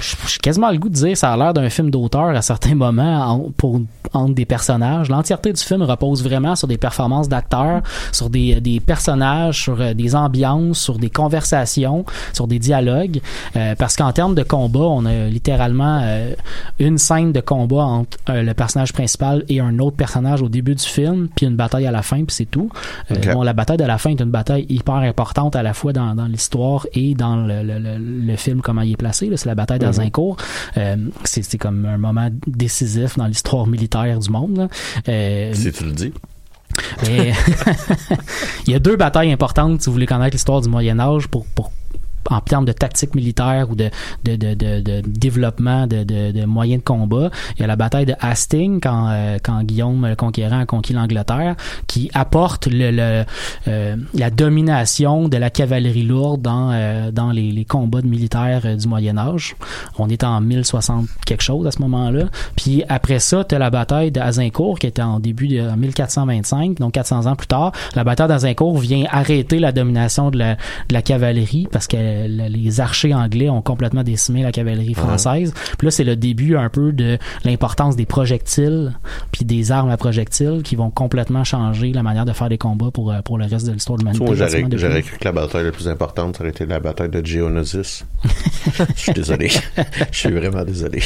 j'ai quasiment le goût de dire ça a l'air d'un film d'auteur à certains moments en- pour entre des personnages. L'entièreté du film repose vraiment sur des performances d'acteurs, sur des, des personnages, sur euh, des ambiances, sur des conversations, sur des dialogues. Euh, parce qu'en termes de combat, on a littéralement euh, une scène de combat entre euh, le personnage principal et un autre personnage au début du film, puis une bataille à la fin, puis c'est tout. Euh, Ok. bon, la bataille de la fin est une bataille hyper importante à la fois dans, dans l'histoire et dans le, le, le, le film, comment il est placé. C'est la bataille d'Azincourt. Euh, c'est c'est comme un moment décisif dans l'histoire militaire du monde. Euh, si tu le dis. Mais [laughs] il y a deux batailles importantes si vous voulez connaître l'histoire du Moyen Âge pour, pour en termes de tactique militaire ou de, de, de, de, de développement de, de, moyens de combat. Il y a la bataille de Hastings quand, euh, quand Guillaume le Conquérant a conquis l'Angleterre, qui apporte le, le euh, la domination de la cavalerie lourde dans, euh, dans les, les, combats de militaires du Moyen Âge. On est en 1060 quelque chose à ce moment-là. Puis après ça, tu as la bataille d'Azincourt qui était en début de 1425, donc 400 ans plus tard. La bataille d'Azincourt vient arrêter la domination de la, de la cavalerie parce les archers anglais ont complètement décimé la cavalerie française. Puis là, c'est le début un peu de l'importance des projectiles puis des armes à projectiles qui vont complètement changer la manière de faire des combats pour, euh, pour le reste de l'histoire de l'humanité. J'aurais cru que la bataille la plus importante, ça aurait été la bataille de Geonosis. [laughs] Je suis désolé. Je suis vraiment désolé.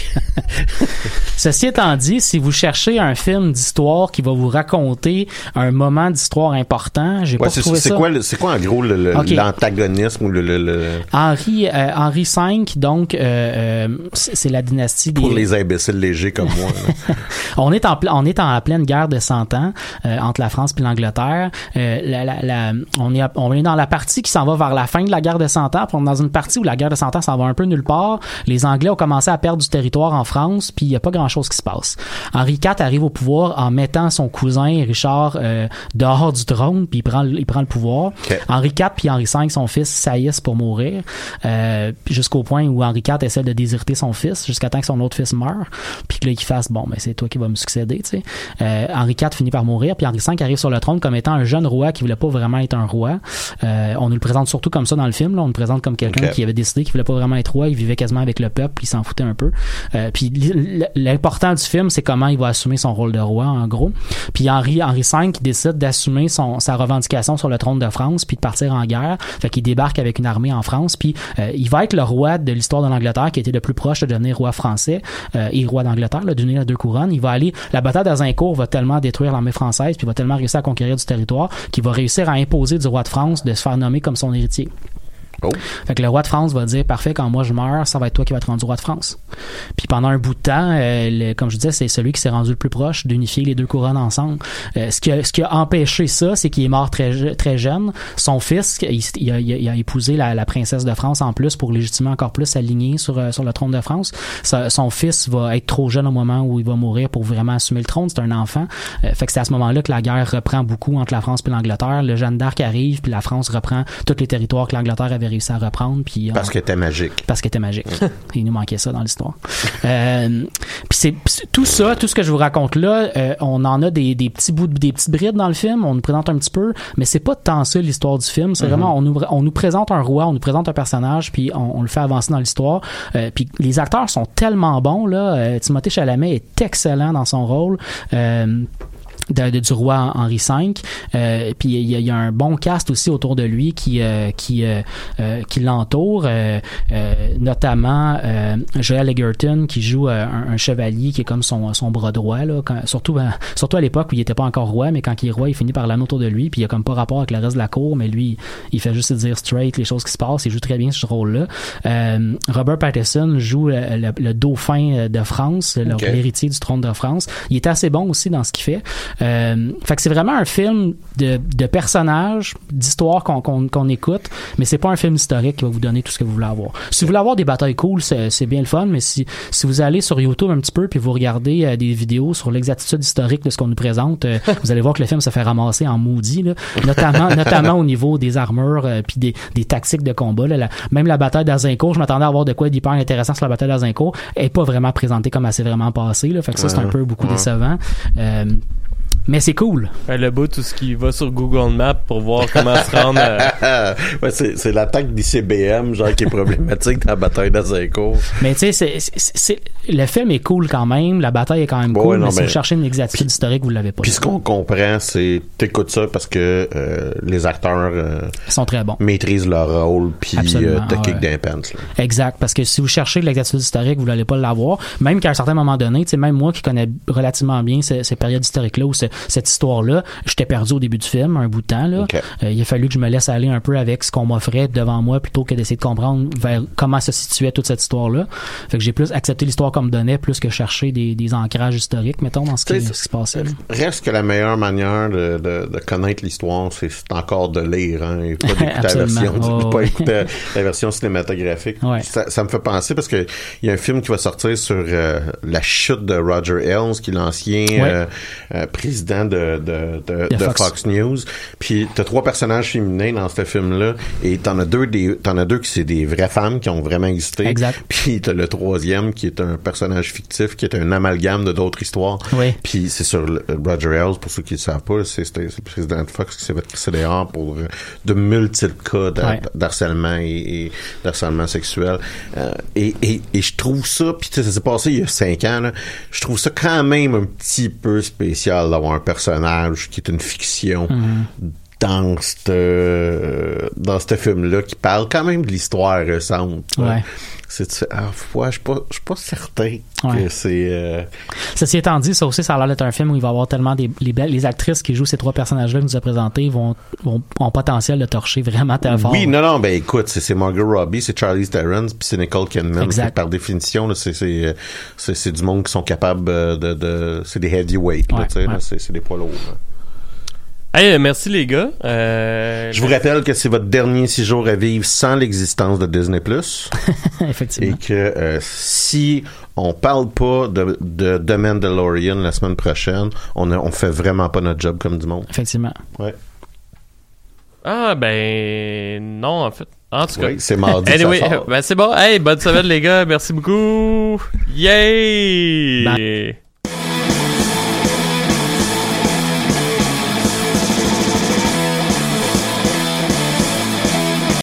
Ceci étant dit, si vous cherchez un film d'histoire qui va vous raconter un moment d'histoire important, j'ai pas trouvé ça. C'est quoi, en gros l'antagonisme ou le, Henri, euh, Henri V, donc, euh, euh, c'est la dynastie des... Pour les imbéciles légers comme moi. [laughs] on, est en, on est en pleine guerre de 100 ans entre la France et l'Angleterre. La, la, la, on, est, on est dans la partie qui s'en va vers la fin de la guerre de 100 ans. On est dans une partie où la guerre de 100 ans s'en va un peu nulle part. Les Anglais ont commencé à perdre du territoire en France, puis il n'y a pas grand-chose qui se passe. Henri IV arrive au pouvoir en mettant son cousin Richard dehors du trône, puis il prend, il prend le pouvoir. Henri IV puis Henri V, son fils, saillissent pour mourir euh, jusqu'au point où Henri IV essaie de déserter son fils jusqu'à temps que son autre fils meure, puis que là qu'il fasse bon, mais ben, c'est toi qui vas me succéder, tu sais. Euh, Henri IV finit par mourir, puis Henri V arrive sur le trône comme étant un jeune roi qui voulait pas vraiment être un roi. Euh, on nous le présente surtout comme ça dans le film, là. on nous présente comme quelqu'un qui avait décidé qu'il voulait pas vraiment être roi, il vivait quasiment avec le peuple, il s'en foutait un peu. puis l'important du film, c'est comment il va assumer son rôle de roi, en gros. Puis Henri Henri V qui décide d'assumer son sa revendication sur le trône de France, puis de partir en guerre, fait qu'il débarque avec une armée en France, puis euh, il va être le roi de l'histoire de l'Angleterre qui était le plus proche de devenir roi français euh, et roi d'Angleterre, d'unir les deux couronnes. Il va aller, la bataille d'Azincourt va tellement détruire l'armée française, puis va tellement réussir à conquérir du territoire qu'il va réussir à imposer du roi de France de se faire nommer comme son héritier. Fait que le roi de France va dire parfait quand moi je meurs ça va être toi qui vas être rendu roi de France. Puis pendant un bout de temps, euh, comme je disais, c'est celui qui s'est rendu le plus proche d'unifier les deux couronnes ensemble. Euh, ce qui a ce qui a empêché ça, c'est qu'il est mort très très jeune. Son fils, il, a, il a, épousé la, la, princesse de France en plus pour légitimer encore plus s'aligner sur euh, sur le trône de France. son fils va être trop jeune au moment où il va mourir pour vraiment assumer le trône. C'est un enfant. fait que c'est à ce moment-là que la guerre reprend beaucoup entre la France et l'Angleterre. Le Jeanne d'Arc arrive puis la France reprend tous les territoires que l'Angleterre avait réussi à reprendre. Puis parce qu'elle était magique. Parce qu'elle était magique. [laughs] Il nous manquait ça dans l'histoire. euh, puis c'est tout ça, tout ce que je vous raconte là, euh, on en a des, des petits bouts, des petites brides dans le film. On nous présente un petit peu, mais c'est pas tant ça l'histoire du film. C'est mm-hmm. vraiment on nous, on nous présente un roi, on nous présente un personnage, puis on, on le fait avancer dans l'histoire. Euh, puis les acteurs sont tellement bons là. Euh, Timothée Chalamet est excellent dans son rôle. Euh, de, du roi Henri V. Euh, puis il y, a, un bon cast aussi autour de lui qui euh, qui euh, euh qui l'entoure, euh, notamment Joel Egerton qui joue un, chevalier qui est comme son, son bras droit là, surtout ben, surtout à l'époque où il était pas encore roi, mais quand il est roi, il finit par l'amener autour de lui, puis il a comme pas rapport avec le reste de la cour, mais lui, il fait juste dire straight les choses qui se passent, il joue très bien ce rôle-là. Robert Pattinson joue le, dauphin de France, l'héritier du trône de France. Il est assez bon aussi dans ce qu'il fait. Euh, fait que c'est vraiment un film de, de personnages, d'histoires qu'on qu'on écoute, mais c'est pas un film historique qui va vous donner tout ce que vous voulez avoir. Si vous voulez avoir des batailles cool, c'est bien le fun, mais si, si vous allez sur YouTube un petit peu puis vous regardez euh, des vidéos sur l'exactitude historique de ce qu'on nous présente, euh, [laughs] vous allez voir que le film se fait ramasser en maudit, là, notamment [laughs] notamment au niveau des armures euh, puis des, des tactiques de combat. Là, même la bataille d'Azincourt, je m'attendais à avoir de quoi d'hyper intéressant sur la bataille d'Azincourt, est pas vraiment présentée comme elle s'est vraiment passée. Là, fait que ça c'est un peu beaucoup décevant. Euh, mais c'est cool. le bout, tout ce qui va sur Google Maps pour voir comment se rendre. [laughs] ouais, c'est, c'est l'attaque d'ICBM, genre, qui est problématique dans la bataille d'Azincourt. Mais tu sais, c'est, c'est, le film est cool quand même, la bataille est quand même cool, mais, si vous cherchez une exactitude historique, vous l'avez pas. Puis ce qu'on comprend, c'est t'écoutes ça parce que euh, les acteurs euh, sont très bons. Maîtrisent leur rôle, puis euh, te kick ouais. Exact, parce que si vous cherchez l'exactitude historique, vous n'allez pas l'avoir. Même qu'à un certain moment donné, tu sais, même moi qui connais relativement bien ces, ces périodes historiques-là où c'est cette histoire-là. J'étais perdu au début du film, un bout de temps. Là. Euh, il a fallu que je me laisse aller un peu avec ce qu'on m'offrait devant moi plutôt que d'essayer de comprendre vers comment se situait toute cette histoire-là. Fait que j'ai plus accepté l'histoire comme donnait plus que chercher des, des ancrages historiques, mettons, dans ce qui, se passait. Reste que la meilleure manière de, de, de connaître l'histoire, c'est encore de lire, hein, et pas [laughs] d'écouter la version, oh, [laughs] pas écouter [laughs] la version cinématographique. Ça, ça, me fait penser parce que il y a un film qui va sortir sur euh, la chute de Roger Ailes, qui est l'ancien euh, président de, de, de, de Fox. News. Puis t'as trois personnages féminins dans ce film-là, et t'en as deux des, t'en as deux qui c'est des vraies femmes qui ont vraiment existé. Exact. Puis t'as le troisième qui est un personnage fictif, qui est un amalgame de d'autres histoires. Oui. Puis c'est sur Roger Ailes, pour ceux qui ne savent pas, c'est le président de Fox qui s'est fait crisser dehors pour de multiples cas d'harcèlement et, d'harcèlement sexuel. et, et, et je trouve ça, puis ça s'est passé il y a cinq ans, là, je trouve ça quand même un petit peu spécial d'avoir un personnage qui est une fiction mm-hmm. Dans ce dans ce film-là qui parle quand même de l'histoire récente. Ouais. C'est ah, ouais, je suis pas je suis pas certain que c'est euh... ceci étant dit ça aussi ça a l'air d'être un film où il va y avoir tellement des les, les actrices qui jouent ces trois personnages là que nous a présentés vont, vont ont potentiel de torcher vraiment tellement fort. Oui non non ben écoute c'est Margot Robbie c'est Charlie Theron puis c'est Nicole Kidman par définition c'est c'est c'est du monde qui sont capables de, de c'est des heavyweights ouais, c'est des poids lourds Hey, merci les gars. Euh, je vous rappelle que c'est votre dernier six jours à vivre sans l'existence de Disney+. [laughs] Effectivement. Et que euh, si on parle pas de, de, de Mandalorian la semaine prochaine, on, a, on fait vraiment pas notre job comme du monde. Effectivement. Ouais. Ah, ben non, en fait. En tout cas. Oui, c'est mardi. anyway, [laughs] ben c'est bon. Hey, bonne semaine les gars. Merci beaucoup. Yay!